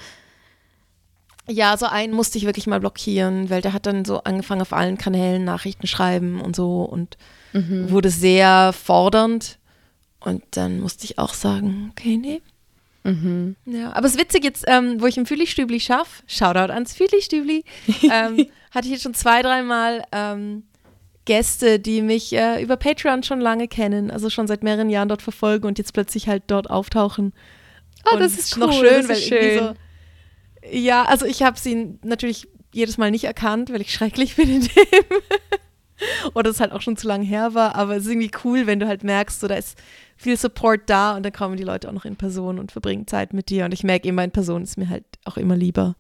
Ja, so einen musste ich wirklich mal blockieren, weil der hat dann so angefangen auf allen Kanälen Nachrichten schreiben und so und wurde sehr fordernd. Und dann musste ich auch sagen, okay, nee. Mhm. Ja, aber es ist witzig jetzt, ähm, wo ich im Fühligstübli schaffe, Shoutout ans Fühligstübli, ähm, hatte ich jetzt schon zwei, dreimal ähm, Gäste, die mich äh, über Patreon schon lange kennen, also schon seit mehreren Jahren dort verfolgen und jetzt plötzlich halt dort auftauchen. Oh, Und das ist noch cool, schön, das weil schön. so. Ja, also ich habe sie natürlich jedes Mal nicht erkannt, weil ich schrecklich bin in dem. Oder es halt auch schon zu lange her war, aber es ist irgendwie cool, wenn du halt merkst, so da ist viel Support da und dann kommen die Leute auch noch in Person und verbringen Zeit mit dir. Und ich merke immer, in Person ist mir halt auch immer lieber.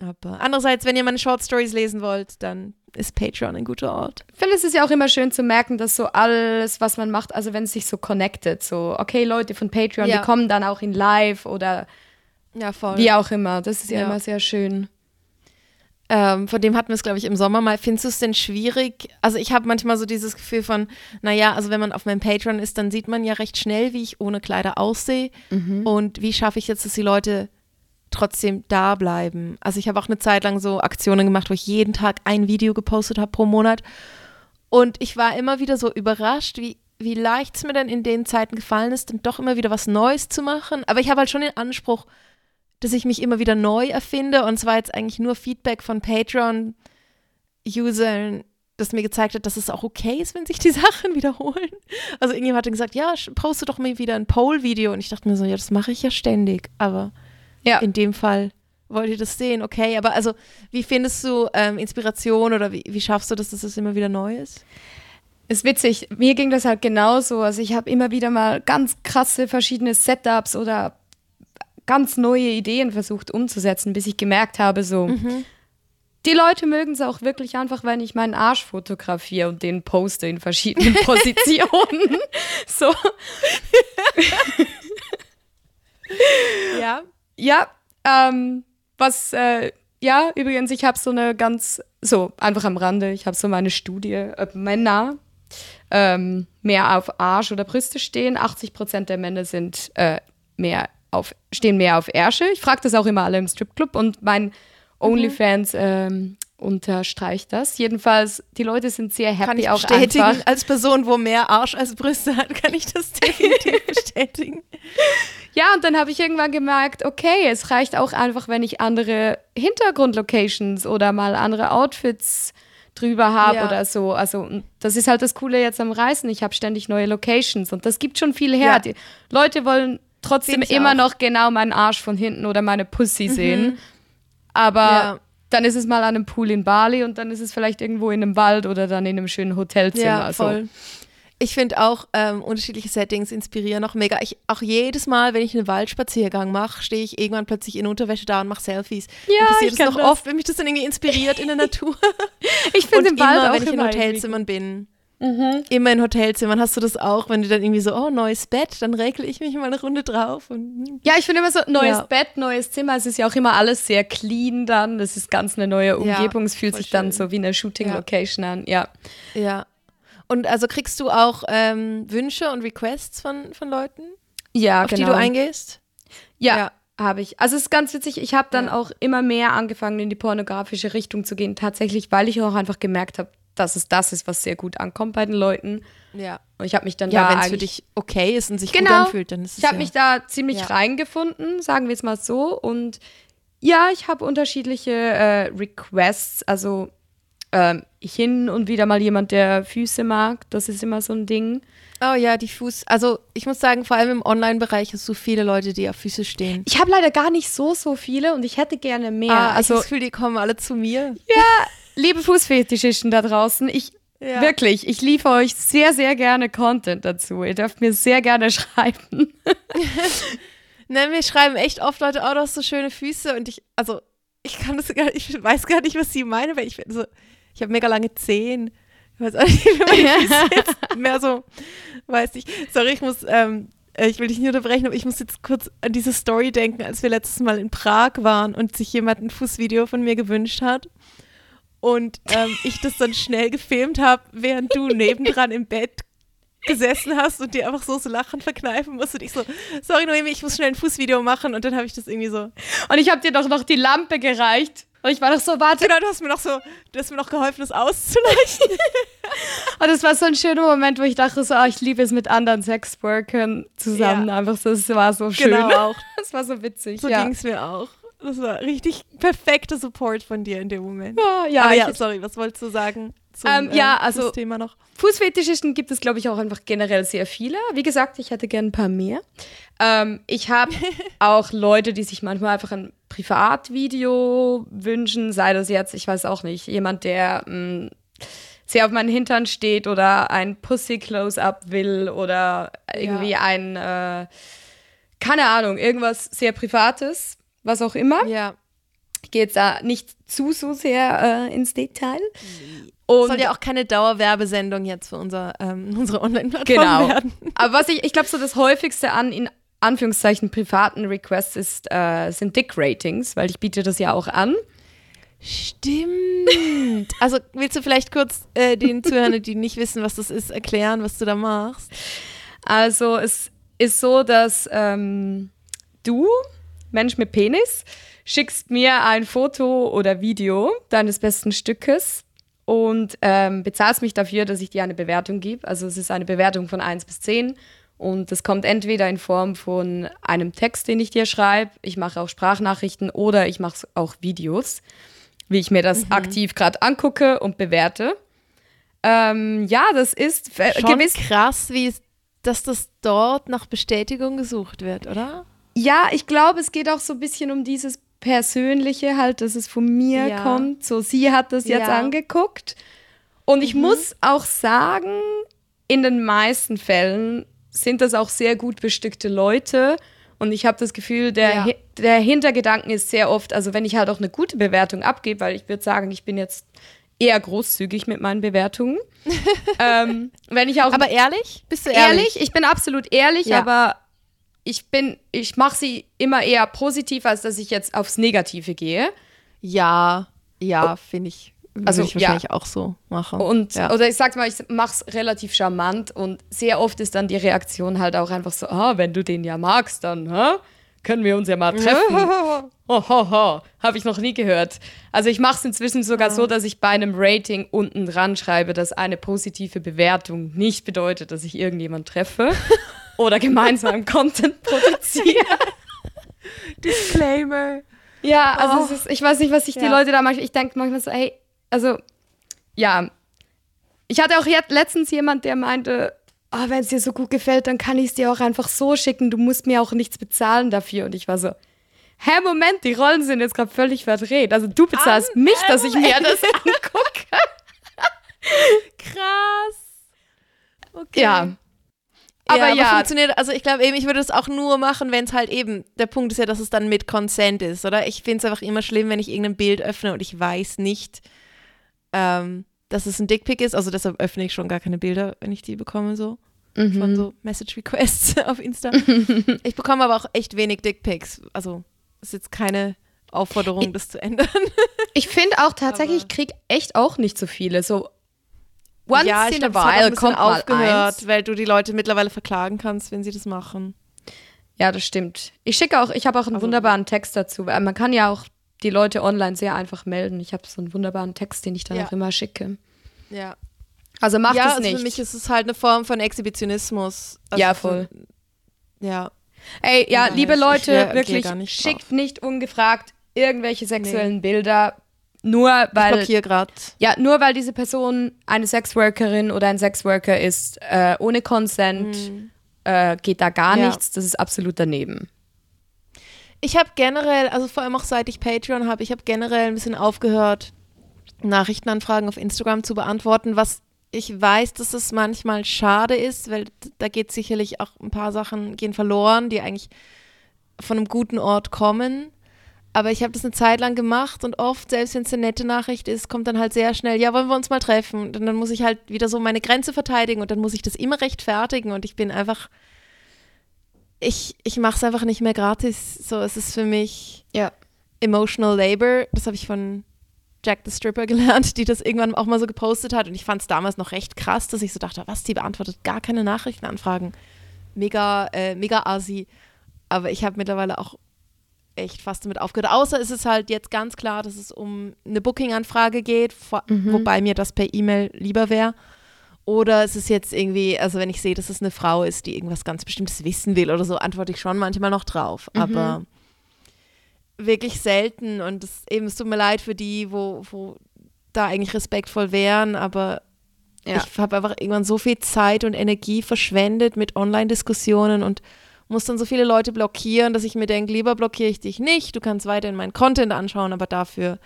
Aber andererseits, wenn ihr meine Short Stories lesen wollt, dann ist Patreon ein guter Ort. Ich finde, es ist ja auch immer schön zu merken, dass so alles, was man macht, also wenn es sich so connected, so, okay, Leute von Patreon, Ja. die kommen dann auch in Live oder Ja, wie auch immer. Das ist ja, Ja. immer sehr schön. Ähm, von dem hatten wir es, glaube ich, im Sommer mal. Findest du es denn schwierig? Also ich habe manchmal so dieses Gefühl von, naja, also wenn man auf meinem Patreon ist, dann sieht man ja recht schnell, wie ich ohne Kleider aussehe. Und wie schaffe ich jetzt, dass die Leute trotzdem da bleiben? Also ich habe auch eine Zeit lang so Aktionen gemacht, wo ich jeden Tag ein Video gepostet habe pro Monat. Und ich war immer wieder so überrascht, wie, wie leicht es mir dann in den Zeiten gefallen ist, dann doch immer wieder was Neues zu machen. Aber ich habe halt schon den Anspruch, dass ich mich immer wieder neu erfinde. Und es war jetzt eigentlich nur Feedback von Patreon-Usern, das mir gezeigt hat, dass es auch okay ist, wenn sich die Sachen wiederholen. Also irgendjemand hat gesagt, ja, poste doch mal wieder ein Poll-Video. Und ich dachte mir so, ja, das mache ich ja ständig. Aber Ja. in dem Fall wollt ihr das sehen, okay. Aber also, wie findest du ähm, Inspiration oder wie, wie schaffst du das, dass es immer wieder neu ist? Ist witzig, mir ging das halt genauso. Also ich habe immer wieder mal ganz krasse verschiedene Setups oder ganz neue Ideen versucht umzusetzen, bis ich gemerkt habe, so, die Leute mögen es auch wirklich einfach, wenn ich meinen Arsch fotografiere und den poste in verschiedenen Positionen. so, Ja. ja, ähm, was, äh, ja, übrigens, ich habe so eine ganz, so, einfach am Rande, ich habe so meine Studie, ob Männer ähm, mehr auf Arsch oder Brüste stehen. 80 Prozent der Männer sind äh, mehr auf, stehen mehr auf Ärsche. Ich frage das auch immer alle im Stripclub und mein OnlyFans ähm, unterstreicht das. Jedenfalls, die Leute sind sehr happy Kann ich auch bestätigen. einfach. Als Person, wo mehr Arsch als Brüste hat, kann ich das definitiv bestätigen. Ja, und dann habe ich irgendwann gemerkt, okay, es reicht auch einfach, wenn ich andere Hintergrundlocations oder mal andere Outfits drüber habe Ja. oder so. Also das ist halt das Coole jetzt am Reisen. Ich habe ständig neue Locations und das gibt schon viel her. Ja. Die Leute wollen trotzdem immer auch. Mhm. noch genau meinen Arsch von hinten oder meine Pussy sehen. Aber Ja. dann ist es mal an einem Pool in Bali und dann ist es vielleicht irgendwo in einem Wald oder dann in einem schönen Hotelzimmer. Ja, also, voll. Ich finde auch ähm, unterschiedliche Settings inspirieren noch mega. Ich, auch jedes Mal, wenn ich einen Waldspaziergang mache, stehe ich irgendwann plötzlich in Unterwäsche da und mache Selfies. Ja, Mir passiert ich kenn noch das. oft, wenn mich das dann irgendwie inspiriert in der Natur. Ich und finde im Wald immer, auch wenn ich in immer Hotelzimmern bin. Mhm. Immer in Hotelzimmern hast du das auch, wenn du dann irgendwie so, oh, neues Bett, dann regle ich mich mal eine Runde drauf. Und, hm. Ja, ich finde immer so, neues Ja. Bett, neues Zimmer. Es ist ja auch immer alles sehr clean dann. Das ist ganz eine neue Umgebung. es fühlt sich dann schön. so wie eine Shooting-Location an. Ja. ja. Und also kriegst du auch ähm, Wünsche und Requests von, von Leuten, Ja, auf genau. die du eingehst? Ja, Ja. habe ich. Also es ist ganz witzig. Ich habe dann Ja. auch immer mehr angefangen, in die pornografische Richtung zu gehen. Tatsächlich, weil ich auch einfach gemerkt habe, dass es das ist, was sehr gut ankommt bei den Leuten. Ja. Und ich habe mich dann Ja, da wenn es für dich okay ist und sich gut Genau. anfühlt, dann ist es Ich habe ja. mich da ziemlich Ja. reingefunden, sagen wir es mal so. Und ja, ich habe unterschiedliche äh, Requests. Also ähm, hin und wieder mal jemand, der Füße mag. Das ist immer so ein Ding. Oh ja, die Fuß. Also ich muss sagen, vor allem im Online-Bereich hast du viele Leute, die auf Füße stehen. Ich habe leider gar nicht so, so viele und ich hätte gerne mehr. ah, also also, das Gefühl, die kommen alle zu mir. liebe Fußfetischisten da draußen, ich Ja. wirklich, ich liefere euch sehr, sehr gerne Content dazu. Ihr dürft mir sehr gerne schreiben. Ne, mir schreiben echt oft Leute, oh, du hast so schöne Füße und ich, also ich kann das gar ich weiß gar nicht, was sie meinen, weil ich bin so, ich habe mega lange Zehen. Ich weiß auch nicht, wie meine Füße jetzt mehr so, weiß nicht. Sorry, ich muss, ähm, äh, ich will dich nicht unterbrechen, aber ich muss jetzt kurz an diese Story denken, als wir letztes Mal in Prag waren und sich jemand ein Fußvideo von mir gewünscht hat. Und ähm, ich das dann schnell gefilmt habe, während du nebendran im Bett gesessen hast und dir einfach so so Lachen verkneifen musst und ich so, sorry Noemi, ich muss schnell ein Fußvideo machen und dann habe ich das irgendwie so, Und ich habe dir doch noch die Lampe gereicht. Und ich war doch so, warte. genau, du hast mir noch so, du hast mir noch geholfen, das auszuleuchten. Und das war so ein schöner Moment, wo ich dachte so, ah, ich liebe es mit anderen Sexworkern zusammen. Ja. Einfach so, es war so schön. Genau auch. Das war so witzig. So ja. ging es mir auch. Das war richtig perfekter Support von dir in dem Moment. Ja, ja, Aber ja, sorry, was wolltest du sagen zum Ähm, ja, äh, also- Thema noch? Fußfetischisten gibt es, glaube ich, auch einfach generell sehr viele. Wie gesagt, ich hätte gern ein paar mehr. Ähm, ich habe auch Leute, die sich manchmal einfach ein Privatvideo wünschen, sei das jetzt, ich weiß auch nicht, jemand, der mh, sehr auf meinen Hintern steht oder ein Pussy-Close-Up will oder irgendwie ein, äh, keine Ahnung, irgendwas sehr Privates, was auch immer. Ja. Ich gehe jetzt da nicht zu, so sehr äh, ins Detail. Und Soll ja auch keine Dauerwerbesendung jetzt für unser, ähm, unsere Online-Plattform Genau. werden. Aber was ich, ich glaube, so das häufigste an in Anführungszeichen privaten Requests ist, äh, sind Dick-Ratings, weil ich biete das ja auch an. Stimmt. Also willst du vielleicht kurz äh, den Zuhörern, die nicht wissen, was das ist, erklären, was du da machst? Also es ist so, dass ähm, du, Mensch mit Penis, schickst mir ein Foto oder Video deines besten Stückes und ähm, bezahlst mich dafür, dass ich dir eine Bewertung gebe. Also es ist eine Bewertung von 1 bis 10 und das kommt entweder in Form von einem Text, den ich dir schreibe, ich mache auch Sprachnachrichten oder ich mache auch Videos, wie ich mir das aktiv gerade angucke und bewerte. Ähm, ja, das ist Schon gewiss krass, wie es, dass das dort nach Bestätigung gesucht wird, oder? Ja, ich glaube, es geht auch so ein bisschen um dieses Persönliche halt, dass es von mir Ja. kommt. So, sie hat das jetzt Ja. angeguckt. Und ich muss auch sagen, in den meisten Fällen sind das auch sehr gut bestückte Leute. Und ich habe das Gefühl, der, Ja. Der Hintergedanken ist sehr oft, also wenn ich halt auch eine gute Bewertung abgebe, weil ich würde sagen, ich bin jetzt eher großzügig mit meinen Bewertungen. ähm, wenn ich auch Aber ehrlich? Bist du ehrlich? ehrlich? ich bin absolut ehrlich, Ja. aber ich bin, ich mache sie immer eher positiv, als dass ich jetzt aufs Negative gehe. Ja, ja, finde ich. Also, ich ja. wahrscheinlich auch so machen. Und ja. oder ich sag's mal, ich mach's relativ charmant und sehr oft ist dann die Reaktion halt auch einfach so, ah, wenn du den ja magst, dann, hä? können wir uns ja mal treffen. Oh, ho, ho. Habe ich noch nie gehört. Also ich mache es inzwischen sogar so, dass ich bei einem Rating unten dran schreibe, dass eine positive Bewertung nicht bedeutet, dass ich irgendjemand treffe oder gemeinsam Content produziere. Disclaimer. Ja, also Oh. ist, ich weiß nicht, was sich die Ja. Leute da manchmal, ich denke manchmal so, ey, also, ja. Ich hatte auch jetzt letztens jemand, der meinte, oh, wenn es dir so gut gefällt, dann kann ich es dir auch einfach so schicken, du musst mir auch nichts bezahlen dafür. Und ich war so, hä, Moment, die Rollen sind jetzt gerade völlig verdreht. Also du bezahlst An- mich, dass ich mir das angucke. Krass. Okay. Ja. Aber Aber ja, funktioniert, also ich glaube eben, ich würde es auch nur machen, wenn es halt eben, der Punkt ist ja, dass es dann mit Consent ist, oder? Ich finde es einfach immer schlimm, wenn ich irgendein Bild öffne und ich weiß nicht, ähm, dass es ein Dickpick ist. Also deshalb öffne ich schon gar keine Bilder, wenn ich die bekomme, so. Von mhm. so Message Requests auf Insta. ich bekomme aber auch echt wenig Dickpics. Also ist jetzt keine Aufforderung, das zu ändern. ich finde auch tatsächlich, ich Aber- krieg echt auch nicht so viele. So, once ja, ich in a while kommt mal aufgehört, weil du die Leute mittlerweile verklagen kannst, wenn sie das machen. Ja, das stimmt. Ich schicke auch, ich habe auch einen Also- wunderbaren Text dazu, man kann ja auch die Leute online sehr einfach melden. Ich habe so einen wunderbaren Text, den ich dann Ja. auch immer schicke. Ja. Also macht ja, es also nicht. für mich ist es halt eine Form von Exhibitionismus. Also Ja, voll. Ja. Ey, ja, liebe Leute, wirklich, nicht schickt nicht ungefragt irgendwelche sexuellen Bilder, nur weil, grad. ja, nur weil diese Person eine Sexworkerin oder ein Sexworker ist, äh, ohne Consent, äh, geht da gar Mhm. Ja. nichts. Das ist absolut daneben. Ich habe generell, also vor allem auch seit ich Patreon habe, ich habe generell ein bisschen aufgehört, Nachrichtenanfragen auf Instagram zu beantworten, was ich weiß, dass es manchmal schade ist, weil da geht sicherlich auch ein paar Sachen gehen verloren, die eigentlich von einem guten Ort kommen. Aber ich habe das eine Zeit lang gemacht und oft, selbst wenn es eine nette Nachricht ist, kommt dann halt sehr schnell, ja, wollen wir uns mal treffen? Und dann muss ich halt wieder so meine Grenze verteidigen und dann muss ich das immer rechtfertigen und ich bin einfach, ich, ich mache es einfach nicht mehr gratis. So, es ist für mich Ja. Emotional Labor. Das habe ich von Jack the Stripper gelernt, die das irgendwann auch mal so gepostet hat. Und ich fand es damals noch recht krass, dass ich so dachte, was, die beantwortet gar keine Nachrichtenanfragen. Mega, äh, mega assi. Aber ich habe mittlerweile auch echt fast damit aufgehört. Außer es ist halt jetzt ganz klar, dass es um eine Booking-Anfrage geht, vor, wobei mir das per E-Mail lieber wäre. Oder es ist jetzt irgendwie, also wenn ich sehe, dass es eine Frau ist, die irgendwas ganz Bestimmtes wissen will oder so, antworte ich schon manchmal noch drauf. Aber wirklich selten und es, eben, es tut mir leid für die, wo, wo da eigentlich respektvoll wären, aber Ja. ich habe einfach irgendwann so viel Zeit und Energie verschwendet mit Online-Diskussionen und muss dann so viele Leute blockieren, dass ich mir denke, lieber blockiere ich dich nicht, du kannst weiterhin meinen Content anschauen, aber dafür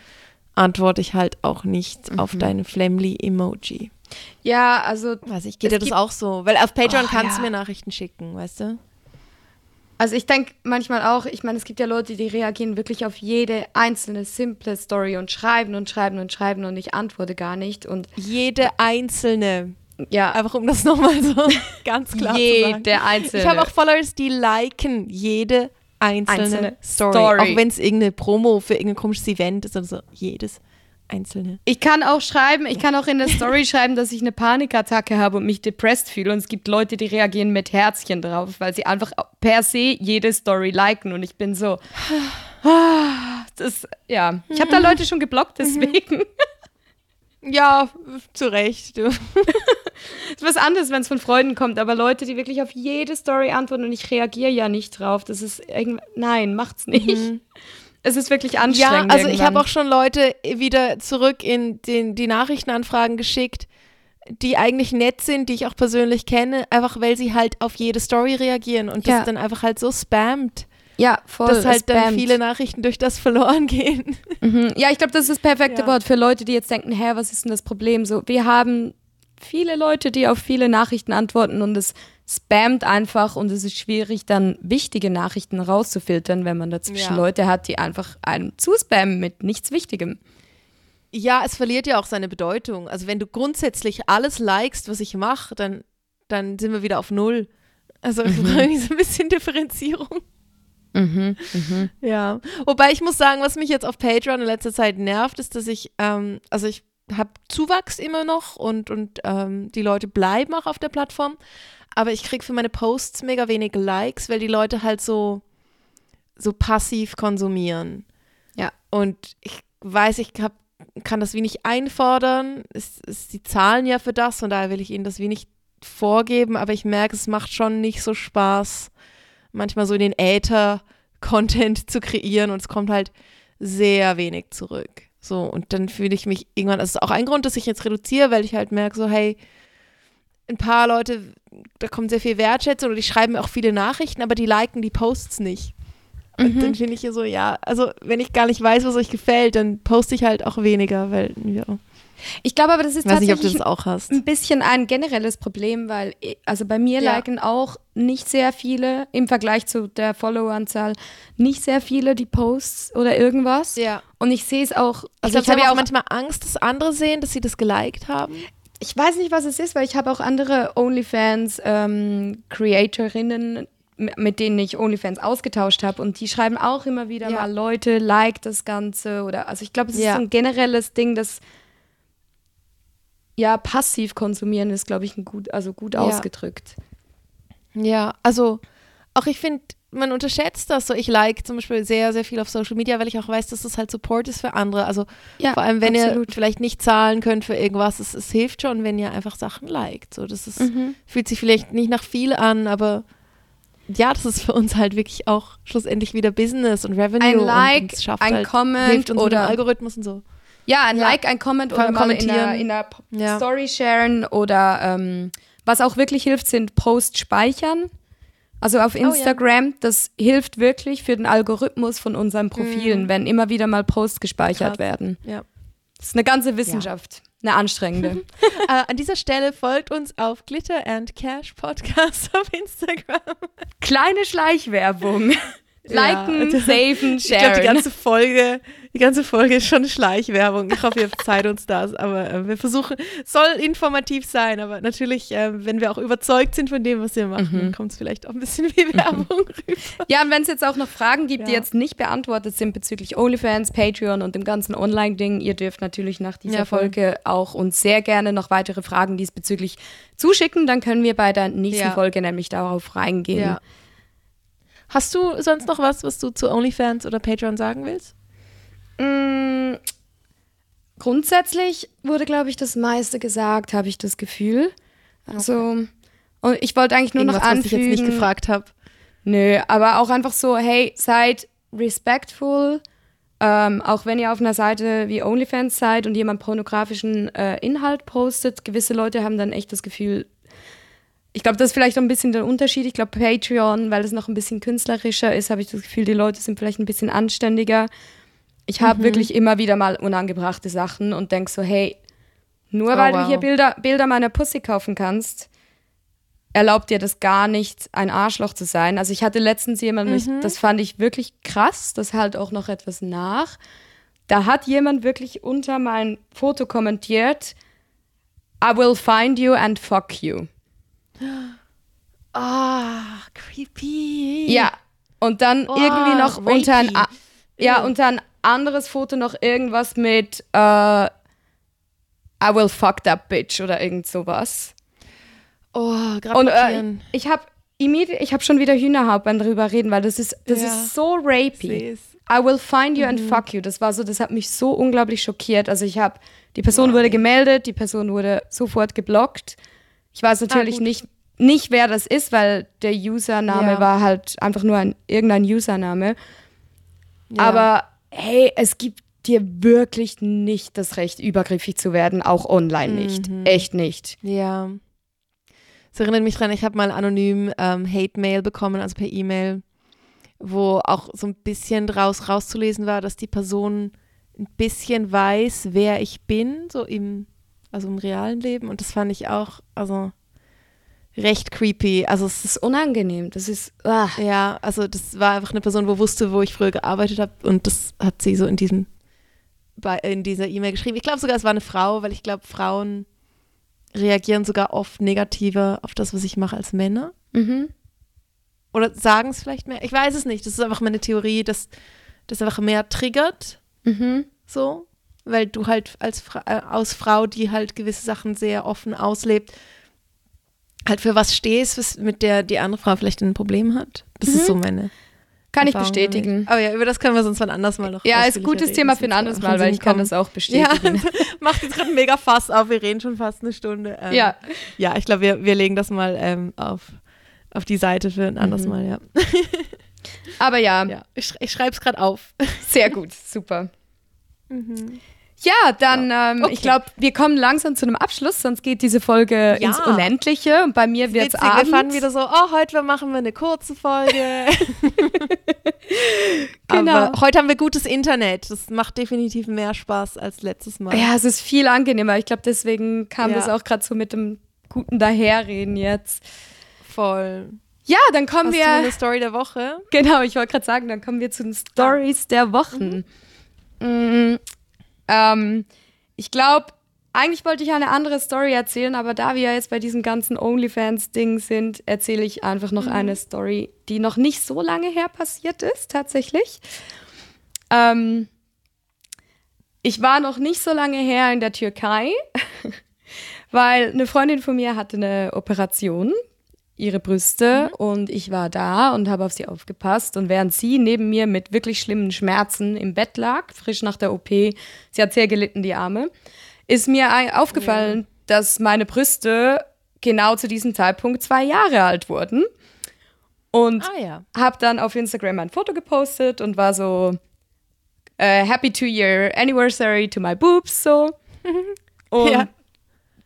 antworte ich halt auch nicht auf dein Flamly-Emoji. Ja, also Weiß ich, geht dir das auch so? Weil auf Patreon Oh, kannst ja. du mir Nachrichten schicken, weißt du? Also ich denke manchmal auch, ich meine, es gibt ja Leute, die reagieren wirklich auf jede einzelne simple Story und schreiben und schreiben und schreiben und ich antworte gar nicht. Und Jede einzelne. Ja, Einfach um das nochmal so ganz klar zu sagen. jede einzelne. Ich habe auch Followers, die liken jede einzelne, Einzelne Story. Story. Auch wenn es irgendeine Promo für irgendein komisches Event ist oder so. Jedes einzelne. ich kann auch schreiben, ich kann auch in der Story schreiben, dass ich eine Panikattacke habe und mich depressed fühle. Und es gibt Leute, die reagieren mit Herzchen drauf, weil sie einfach per se jede Story liken. Und ich bin so, das, ja, ich habe da Leute schon geblockt, deswegen. Ja, zu Recht. Es ist was anderes, wenn es von Freunden kommt, aber Leute, die wirklich auf jede Story antworten und ich reagiere ja nicht drauf, das ist irgend nein, macht's nicht. Es ist wirklich Ja, anstrengend. also ich habe irgendwann. auch schon Leute wieder zurück in den, die Nachrichtenanfragen geschickt, die eigentlich nett sind, die ich auch persönlich kenne, einfach weil sie halt auf jede Story reagieren und Ja. das dann einfach halt so spammt, ja voll. dass halt dann spammt. viele Nachrichten durch das verloren gehen. Mhm. Ja, ich glaube, das ist das perfekte Ja. Wort für Leute, die jetzt denken, hä, was ist denn das Problem? So, wir haben viele Leute, die auf viele Nachrichten antworten und es spammt einfach und es ist schwierig, dann wichtige Nachrichten rauszufiltern, wenn man dazwischen Ja. Leute hat, die einfach einem zuspammen mit nichts Wichtigem. Ja, es verliert ja auch seine Bedeutung. Also wenn du grundsätzlich alles likest, was ich mache, dann, dann sind wir wieder auf Null. Also ich brauche irgendwie so ein bisschen Differenzierung. Mhm. Ja. Wobei ich muss sagen, was mich jetzt auf Patreon in letzter Zeit nervt, ist, dass ich, ähm, also ich habe Zuwachs immer noch und, und ähm, die Leute bleiben auch auf der Plattform. Aber ich kriege für meine Posts mega wenig Likes, weil die Leute halt so so passiv konsumieren. Ja. Und ich weiß, ich hab, kann das wenig einfordern. Es, es, die zahlen ja für das und daher will ich ihnen das wenig vorgeben, aber ich merke, es macht schon nicht so Spaß, manchmal so in den Äther Content zu kreieren und es kommt halt sehr wenig zurück. So, und dann fühle ich mich irgendwann, das ist auch ein Grund, dass ich jetzt reduziere, weil ich halt merke, so, hey, ein paar Leute, da kommt sehr viel Wertschätzung oder die schreiben auch viele Nachrichten, aber die liken die Posts nicht. Und Mhm. dann finde ich hier so, ja, also wenn ich gar nicht weiß, was euch gefällt, dann poste ich halt auch weniger, weil, ja. Ich glaube aber, das ist Ich weiß nicht, ob du tatsächlich das auch hast. ein bisschen ein generelles Problem, weil ich- also bei mir Ja. liken auch nicht sehr viele im Vergleich zu der Followeranzahl nicht sehr viele die Posts oder irgendwas. Ja. Und ich sehe es auch. Also ich, ich habe ja auch auch. manchmal Angst, dass andere sehen, dass sie das geliked haben. Ich weiß nicht, was es ist, weil ich habe auch andere OnlyFans ähm, Creatorinnen mit denen ich OnlyFans ausgetauscht habe und die schreiben auch immer wieder Ja. mal Leute like das Ganze oder also ich glaube es ist Ja. so ein generelles Ding, das ja passiv konsumieren ist glaube ich ein gut also gut Ja. ausgedrückt. Ja, also auch ich finde, man unterschätzt das so. Ich like zum Beispiel sehr, sehr viel auf Social Media, weil ich auch weiß, dass das halt Support ist für andere. Also Ja, vor allem, wenn absolut. ihr vielleicht nicht zahlen könnt für irgendwas, es, es hilft schon, wenn ihr einfach Sachen liked. So, das ist, Mhm. fühlt sich vielleicht nicht nach viel an, aber ja, das ist für uns halt wirklich auch schlussendlich wieder Business und Revenue. Ein und Like, uns schafft ein halt, Comment hilft uns mit dem oder- Algorithmus und so. Ja, ein Ja. Like, ein Comment oder mal in einer, in einer Ja. Story sharen oder ähm, was auch wirklich hilft, sind Post speichern. Also auf Oh ja. Instagram, das hilft wirklich für den Algorithmus von unseren Profilen, wenn immer wieder mal Posts gespeichert Mhm. Krass. werden. Ja. Das ist eine ganze Wissenschaft, eine anstrengende. Äh, an dieser Stelle folgt uns auf Glitter and Cash Podcast auf Instagram. Kleine Schleichwerbung. Liken, Ja. saven, Ich glaube, sharen. die ganze Folge, die ganze Folge ist schon Schleichwerbung. Ich hoffe, ihr verzeiht uns das. Aber äh, wir versuchen, soll informativ sein, aber natürlich, äh, wenn wir auch überzeugt sind von dem, was wir machen, dann kommt es vielleicht auch ein bisschen wie Werbung rüber. Ja, und wenn es jetzt auch noch Fragen gibt, die Ja. jetzt nicht beantwortet sind bezüglich OnlyFans, Patreon und dem ganzen Online-Ding, ihr dürft natürlich nach dieser Ja. Folge auch uns sehr gerne noch weitere Fragen diesbezüglich zuschicken. Dann können wir bei der nächsten Ja. Folge nämlich darauf reingehen. Hast du sonst noch was, was du zu OnlyFans oder Patreon sagen willst? Mm, grundsätzlich wurde, glaube ich, das meiste gesagt, habe ich das Gefühl. Also, und ich wollte eigentlich nur noch Irgendwas, was ich anfügen. jetzt nicht gefragt habe. Nö, aber auch einfach so, hey, seid respectful. Ähm, auch wenn ihr auf einer Seite wie OnlyFans seid und jemand pornografischen äh, Inhalt postet, gewisse Leute haben dann echt das Gefühl, ich glaube, das ist vielleicht auch ein bisschen der Unterschied. Ich glaube, Patreon, weil es noch ein bisschen künstlerischer ist, habe ich das Gefühl, die Leute sind vielleicht ein bisschen anständiger. Ich habe Mhm. wirklich immer wieder mal unangebrachte Sachen und denke so, hey, nur Oh, weil wow. du hier Bilder, Bilder meiner Pussy kaufen kannst, erlaubt dir das gar nicht, ein Arschloch zu sein. Also ich hatte letztens jemanden, ich- das fand ich wirklich krass, das halt auch noch etwas nach. Da hat jemand wirklich unter mein Foto kommentiert, I will find you and fuck you. Ah, creepy. Ja, und dann Oh, irgendwie noch unter ein, rapey. ja, unter ein anderes Foto noch irgendwas mit äh, I will fuck that bitch oder irgend sowas. Oh, gerade Und äh, ich habe ich habe schon wieder Hühnerhaut beim drüber reden, weil das ist das Ja. ist so rapey. I will find you and Mhm. fuck you. Das war so, das hat mich so unglaublich schockiert. Also ich habe die Person wurde gemeldet, die Person wurde sofort geblockt. Ich weiß natürlich Ah, nicht nicht wer das ist, weil der Username Ja. war halt einfach nur ein irgendein Username. Ja. Aber hey, es gibt dir wirklich nicht das Recht, übergriffig zu werden, auch online nicht. Mhm. Echt nicht. Ja. Es erinnert mich dran, ich habe mal anonym ähm, Hate-Mail bekommen, also per E-Mail, wo auch so ein bisschen draus rauszulesen war, dass die Person ein bisschen weiß, wer ich bin, so im, also im realen Leben. Und das fand ich auch, also recht creepy. Also es Das ist unangenehm. Das ist. Ah. ja, also das war einfach eine Person, wo wusste, wo ich früher gearbeitet habe und das hat sie so in diesem bei, in dieser E-Mail geschrieben. Ich glaube sogar, es war eine Frau, weil ich glaube, Frauen reagieren sogar oft negativer auf das, was ich mache, als Männer. Mhm. Oder sagen es vielleicht mehr. Ich weiß es nicht. Das ist einfach meine Theorie, dass das einfach mehr triggert, Mhm. so, weil du halt als äh, aus Frau, die halt gewisse Sachen sehr offen auslebt, halt für was stehst, was mit der die andere Frau vielleicht ein Problem hat. Das ist so meine Kann ich bestätigen. Aber ja, über das können wir sonst wann anders mal noch Ja, ist ein gutes reden. Thema für ein anderes Mal, weil ich kann das auch Ja, bestätigen. macht jetzt gerade mega Fass auf. Wir reden schon fast eine Stunde. Ähm, Ja. Ja, ich glaube, wir, wir legen das mal ähm, auf, auf die Seite für ein anderes Mhm. Mal, ja. Aber ja, ja. Ich, ich schreibe es gerade auf. sehr gut, super. Ja, dann, ähm, Okay. ich glaube, wir kommen langsam zu einem Abschluss, sonst geht diese Folge Ja. ins Unendliche und bei mir wird es Witzig, wir Abend. fanden wieder so, oh, heute machen wir eine kurze Folge. Genau. Aber heute haben wir gutes Internet. Das macht definitiv mehr Spaß als letztes Mal. ja, es ist viel angenehmer. Ich glaube, deswegen kam Ja. das auch gerade so mit dem guten Daherreden jetzt. Voll. Ja, dann kommen Hast wir. du eine Story der Woche? Genau, ich wollte gerade sagen, dann kommen wir zu den Stories der Wochen. Mm, ähm, ich glaube, eigentlich wollte ich eine andere Story erzählen, aber da wir jetzt bei diesem ganzen OnlyFans-Ding sind, erzähle ich einfach noch eine Story, die noch nicht so lange her passiert ist, tatsächlich. Ähm, ich war noch nicht so lange her in der Türkei, weil eine Freundin von mir hatte eine Operation ihre Brüste und ich war da und habe auf sie aufgepasst. Und während sie neben mir mit wirklich schlimmen Schmerzen im Bett lag, frisch nach der OP, sie hat sehr gelitten, die Arme, ist mir aufgefallen, dass meine Brüste genau zu diesem Zeitpunkt zwei Jahre alt wurden. Und Ah ja. habe dann auf Instagram ein Foto gepostet und war so äh, Happy Two Year Anniversary to my boobs so. Und Ja.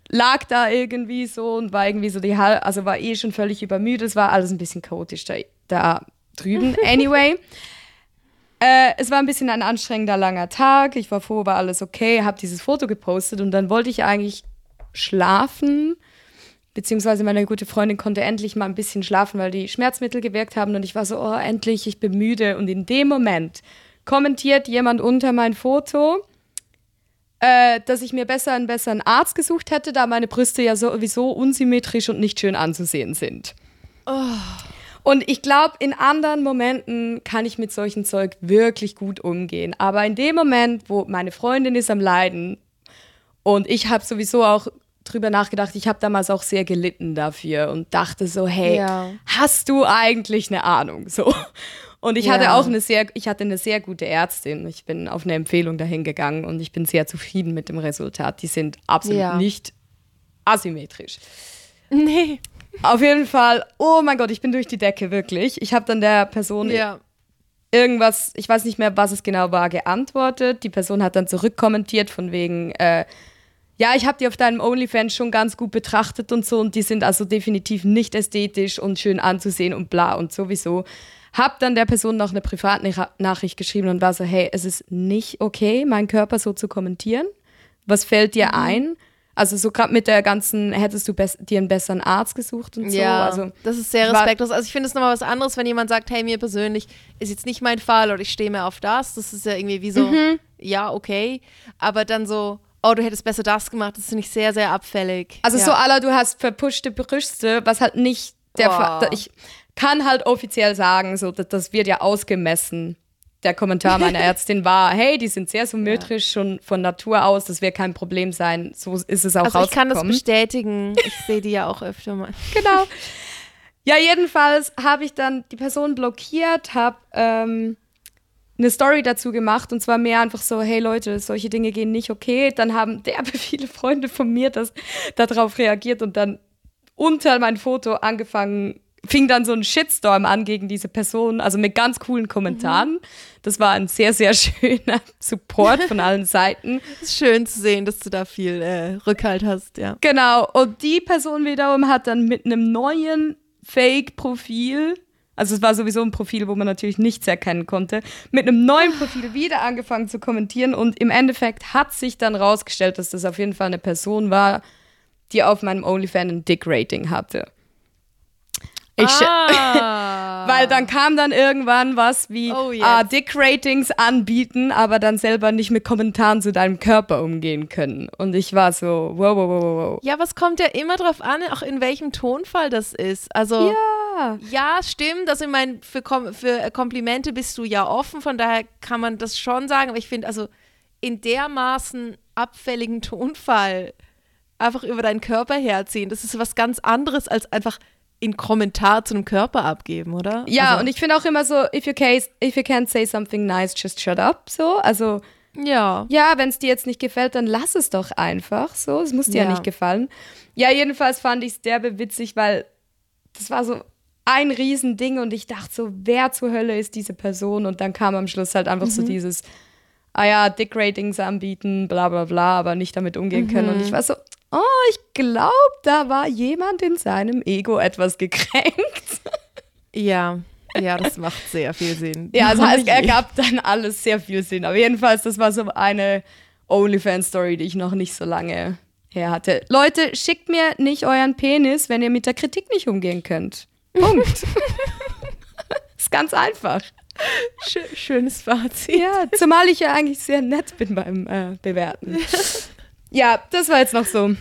Lag da irgendwie so und war irgendwie so die Hal also war eh schon völlig übermüdet. Es war alles ein bisschen chaotisch da, da drüben. Anyway, äh, es war ein bisschen ein anstrengender langer Tag. Ich war froh, war alles okay, habe dieses Foto gepostet und dann wollte ich eigentlich schlafen. Beziehungsweise meine gute Freundin konnte endlich mal ein bisschen schlafen, weil die Schmerzmittel gewirkt haben und ich war so, oh, endlich, ich bin müde. Und in dem Moment kommentiert jemand unter mein Foto, äh, dass ich mir besser einen besseren Arzt gesucht hätte, da meine Brüste ja sowieso unsymmetrisch und nicht schön anzusehen sind. Und ich glaube, in anderen Momenten kann ich mit solchen Zeug wirklich gut umgehen. Aber in dem Moment, wo meine Freundin ist am Leiden und ich habe sowieso auch drüber nachgedacht, ich habe damals auch sehr gelitten dafür und dachte so, hey, Ja. hast du eigentlich eine Ahnung? So. Und ich hatte Ja. auch eine sehr, ich hatte eine sehr gute Ärztin. Ich bin auf eine Empfehlung dahin gegangen und ich bin sehr zufrieden mit dem Resultat. Die sind absolut Ja. nicht asymmetrisch. Nee. Auf jeden Fall, oh mein Gott, ich bin durch die Decke, wirklich. Ich habe dann der Person irgendwas, ich weiß nicht mehr, was es genau war, geantwortet. Die Person hat dann zurückkommentiert von wegen, äh, ja, ich habe die auf deinem OnlyFans schon ganz gut betrachtet und so und die sind also definitiv nicht ästhetisch und schön anzusehen und bla und sowieso. Hab dann der Person noch eine Privatnachricht geschrieben und war so, hey, es ist nicht okay, meinen Körper so zu kommentieren. Was fällt dir ein? Also so gerade mit der ganzen, hättest du dir einen besseren Arzt gesucht und so. Ja, Also das ist sehr respektlos. Also ich finde es nochmal was anderes, wenn jemand sagt, hey, mir persönlich ist jetzt nicht mein Fall oder ich stehe mehr auf das. Das ist ja irgendwie wie so, Mhm. ja, okay. Aber dann so, oh, du hättest besser das gemacht, das finde ich sehr, sehr abfällig. Also ja. so aller, du hast verpuschte Brüste, was halt nicht der Boah. Fall. Ich kann halt offiziell sagen, so das, das wird ja ausgemessen. Der Kommentar meiner Ärztin war, hey, die sind sehr symmetrisch schon von Natur aus, das wird kein Problem sein. So ist es auch Also ich kann das bestätigen. Ich sehe die ja auch öfter mal. genau. Ja, jedenfalls habe ich dann die Person blockiert, habe ähm, eine Story dazu gemacht und zwar mehr einfach so, hey Leute, solche Dinge gehen nicht okay. Dann haben derbe viele Freunde von mir das darauf reagiert und dann unter mein Foto angefangen, fing dann so ein Shitstorm an gegen diese Person, also mit ganz coolen Kommentaren. Das war ein sehr, sehr schöner Support von allen Seiten. Ist schön zu sehen, dass du da viel äh, Rückhalt hast, ja. Genau, und die Person wiederum hat dann mit einem neuen Fake-Profil, also es war sowieso ein Profil, wo man natürlich nichts erkennen konnte, mit einem neuen Profil wieder angefangen zu kommentieren und im Endeffekt hat sich dann rausgestellt, dass das auf jeden Fall eine Person war, die auf meinem OnlyFans ein Dick-Rating hatte. Ich ah. Weil dann kam dann irgendwann was wie Oh, yes. ah, Dick-Ratings anbieten, aber dann selber nicht mit Kommentaren zu deinem Körper umgehen können. Und ich war so, wow, wow, wow, wow. Ja, es kommt ja immer drauf an, auch in welchem Tonfall das ist. Also Ja. Ja, stimmt. Also ich meine, für, Kom für Komplimente bist du ja offen, von daher kann man das schon sagen. Aber ich finde, also in dermaßen abfälligen Tonfall einfach über deinen Körper herziehen, das ist was ganz anderes als einfach in Kommentar zu einem Körper abgeben, oder? Ja, also, und ich finde auch immer so, if you, case, if you can't say something nice, just shut up. So, also ja. ja, wenn es dir jetzt nicht gefällt, dann lass es doch einfach. So, es muss dir ja, Ja. nicht gefallen. Ja, jedenfalls fand ich es derbe witzig, weil das war so ein Riesending und ich dachte so, wer zur Hölle ist diese Person? Und dann kam am Schluss halt einfach so dieses, ah ja, Dick-Ratings anbieten, bla bla bla, aber nicht damit umgehen können. Und ich war so, oh, ich glaube, da war jemand in seinem Ego etwas gekränkt. Ja, ja, das macht sehr viel Sinn. Ja, also es ergab dann alles sehr viel Sinn. Aber jedenfalls, das war so eine OnlyFans-Story, die ich noch nicht so lange her hatte. Leute, schickt mir nicht euren Penis, wenn ihr mit der Kritik nicht umgehen könnt. Punkt. ist ganz einfach. Schö- schönes Fazit. Ja, zumal ich ja eigentlich sehr nett bin beim äh, Bewerten. Ja, das war jetzt noch so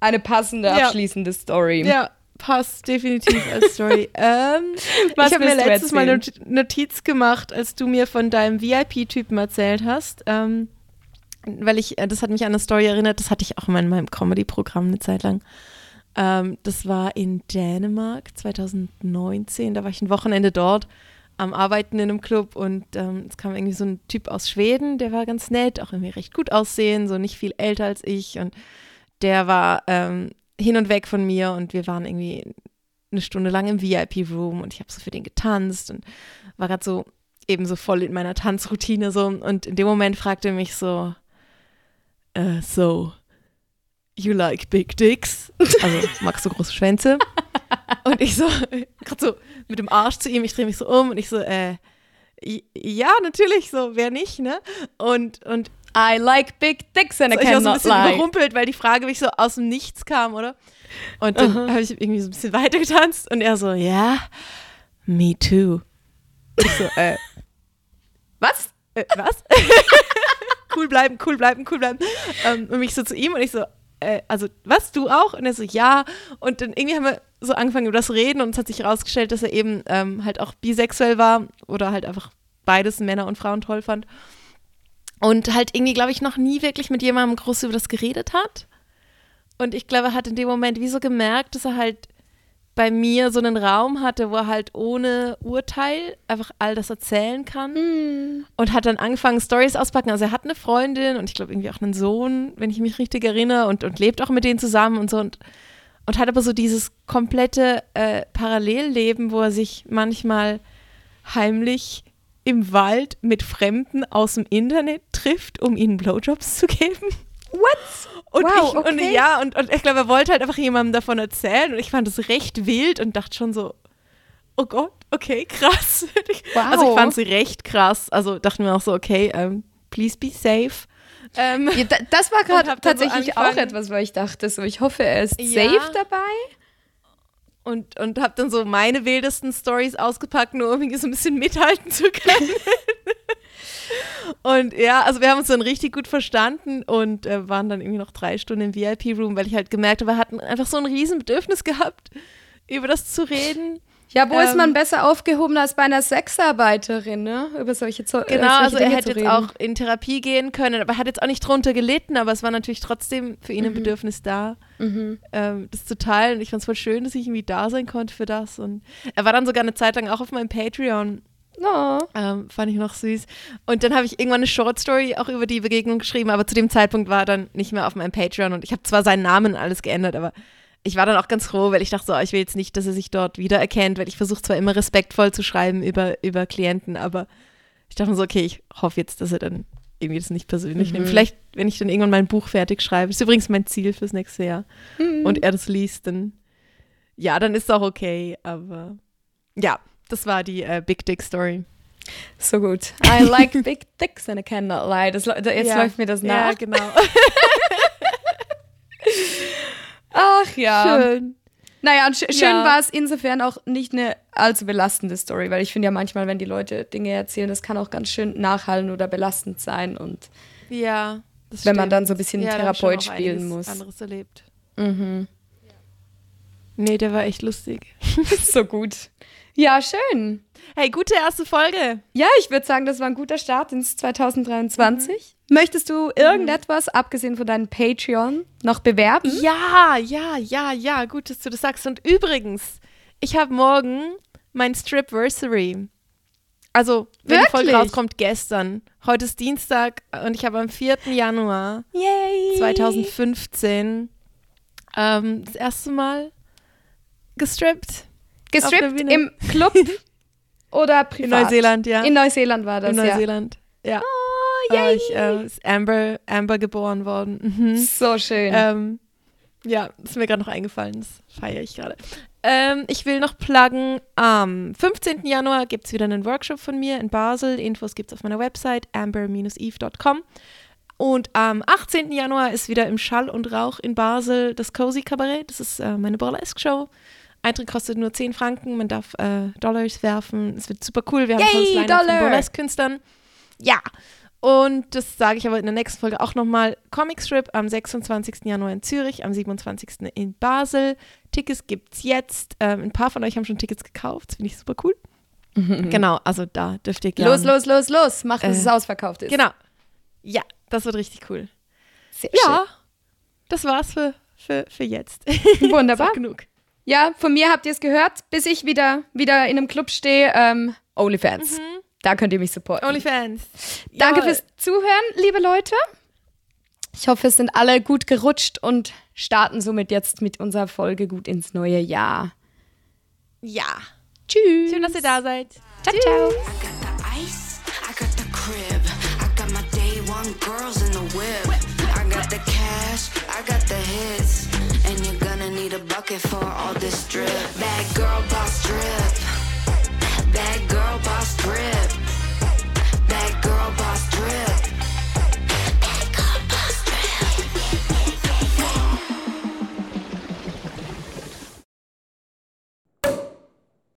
eine passende, Ja. abschließende Story. Ja, passt definitiv als Story. ähm, ich habe mir letztes Mal eine Notiz gemacht, als du mir von deinem VIP-Typen erzählt hast. Ähm, weil ich, äh, das hat mich an eine Story erinnert, das hatte ich auch mal in meinem Comedy-Programm eine Zeit lang. Ähm, das war in Dänemark 2019, da war ich ein Wochenende dort am Arbeiten in einem Club und ähm, es kam irgendwie so ein Typ aus Schweden, der war ganz nett, auch irgendwie recht gut aussehen, so nicht viel älter als ich und der war ähm, hin und weg von mir und wir waren irgendwie eine Stunde lang im VIP-Room und ich habe so für den getanzt und war gerade so eben so voll in meiner Tanzroutine so und in dem Moment fragte er mich so, äh, so, you like big dicks? Also magst du große Schwänze? Und ich so, gerade so mit dem Arsch zu ihm, ich drehe mich so um und ich so, äh, ja, natürlich, so, wer nicht, ne? Und, und I like big dicks and I ich war so ein cannot bisschen lie. überrumpelt, weil die Frage mich so aus dem Nichts kam, oder? Und dann habe ich irgendwie so ein bisschen weitergetanzt und er so, ja, me too. Ich so, äh, Was? äh, was? cool bleiben, cool bleiben, cool bleiben. Ähm, und mich so zu ihm und ich so, äh, also, was, du auch? Und er so, ja. Und dann irgendwie haben wir so angefangen über das Reden und es hat sich herausgestellt, dass er eben ähm, halt auch bisexuell war oder halt einfach beides, Männer und Frauen toll fand. Und halt irgendwie, glaube ich, noch nie wirklich mit jemandem groß über das geredet hat. Und ich glaube, er hat in dem Moment wie so gemerkt, dass er halt bei mir so einen Raum hatte, wo er halt ohne Urteil einfach all das erzählen kann. Und hat dann angefangen, Stories auspacken. Also er hat eine Freundin und ich glaube irgendwie auch einen Sohn, wenn ich mich richtig erinnere, und, und lebt auch mit denen zusammen und so. Und, und hat aber so dieses komplette äh, Parallelleben, wo er sich manchmal heimlich im Wald mit Fremden aus dem Internet trifft, um ihnen Blowjobs zu geben. What? Und Wow, ich, und okay. ja, und, und ich glaube, er wollte halt einfach jemandem davon erzählen und ich fand es recht wild und dachte schon so, oh Gott, okay, krass. Wow. Also ich fand sie recht krass. Also dachte mir auch so, okay, ähm, please be safe. Ähm, Ja, da, das war Und gerade dann so tatsächlich auch etwas, weil ich dachte so, ich hoffe, er ist Ja. safe dabei. und, und habe dann so meine wildesten Stories ausgepackt, nur um irgendwie so ein bisschen mithalten zu können. und ja, also wir haben uns dann richtig gut verstanden und äh, waren dann irgendwie noch drei Stunden im VIP-Room, weil ich halt gemerkt habe, wir hatten einfach so ein riesen Bedürfnis gehabt, über das zu reden. Ja, wo ist Ähm, man besser aufgehoben als bei einer Sexarbeiterin, ne? Über solche Zo Genau, äh, solche also er Dinge hätte zu jetzt auch in Therapie gehen können, aber er hat jetzt auch nicht drunter gelitten, aber es war natürlich trotzdem für Mhm. ihn ein Bedürfnis da, ähm, das zu teilen. Und ich fand es voll schön, dass ich irgendwie da sein konnte für das. Und er war dann sogar eine Zeit lang auch auf meinem Patreon. Oh. Ähm, fand ich noch süß. Und dann habe ich irgendwann eine Short Story auch über die Begegnung geschrieben, aber zu dem Zeitpunkt war er dann nicht mehr auf meinem Patreon und ich habe zwar seinen Namen alles geändert, aber ich war dann auch ganz froh, weil ich dachte so, oh, ich will jetzt nicht, dass er sich dort wiedererkennt, weil ich versuche zwar immer respektvoll zu schreiben über, über Klienten, aber ich dachte mir so, okay, ich hoffe jetzt, dass er dann irgendwie das nicht persönlich nimmt. Vielleicht, wenn ich dann irgendwann mein Buch fertig schreibe, ist übrigens mein Ziel fürs nächste Jahr, und er das liest, dann ja, dann ist es auch okay, aber ja, das war die äh, Big Dick Story. So gut. I like big dicks and I cannot lie. Das, jetzt Ja. läuft mir das Ja, nach. genau. Ach ja. Schön. Naja, und sch schön Ja. war es insofern auch nicht eine allzu belastende Story, weil ich finde ja manchmal, wenn die Leute Dinge erzählen, das kann auch ganz schön nachhallen oder belastend sein. Und Ja. Wenn man stimmt. dann so ein bisschen ja, Therapeut spielen muss. anderes erlebt. mhm. Nee, der war echt lustig. so gut. Ja, schön. Hey, gute erste Folge. Ja, ich würde sagen, das war ein guter Start ins 2023. Möchtest du irgendetwas, abgesehen von deinem Patreon, noch bewerben? Ja, ja, ja, ja, gut, dass du das sagst. Und übrigens, ich habe morgen mein Stripversary. Also, wenn die Folge Wirklich? rauskommt, gestern. Heute ist Dienstag und ich habe am 4. Januar Yay! 2015 ähm, das erste Mal gestrippt. Gestrippt im Club oder privat? In Neuseeland, ja. In Neuseeland war das, In Neuseeland. Ja. ja. Oh, yay! ich, äh, ist Amber, Amber geboren worden. Mhm. so schön. Ähm, ja, ist mir gerade noch eingefallen. Das feiere ich gerade. Ähm, ich will noch pluggen, am 15. Januar gibt es wieder einen Workshop von mir in Basel. Infos gibt es auf meiner Website amber-eve.com. Und am 18. Januar ist wieder im Schall und Rauch in Basel das Cozy Kabarett. Das ist äh, meine Burlesque-Show. Eintritt kostet nur 10 Franken. Man darf äh, Dollars werfen. Es wird super cool. Wir haben Yay, tolles von! Burlesque-Künstlern. Ja. Und das sage ich aber in der nächsten Folge auch nochmal. Comic Strip am 26. Januar in Zürich, am 27. in Basel. Tickets gibt's jetzt. Ähm, ein paar von euch haben schon Tickets gekauft. Das finde ich super cool. Genau, also da dürft ihr gerne. los, los, los, los. Mach, dass Äh, es ausverkauft ist. Genau. Ja, das wird richtig cool. Sehr Ja, das war's für, für, für jetzt. schön. Wunderbar. Genug. Ja, von mir habt ihr es gehört, bis ich wieder, wieder in einem Club stehe. Ähm, OnlyFans. Da könnt ihr mich supporten. OnlyFans. Danke Jawohl. fürs Zuhören, liebe Leute. Ich hoffe, es sind alle gut gerutscht und starten somit jetzt mit unserer Folge gut ins neue Jahr. Ja. Tschüss. Schön, dass ihr da seid. Ciao, ciao. for all this drip. Bad girl boss drip. Bad girl boss drip.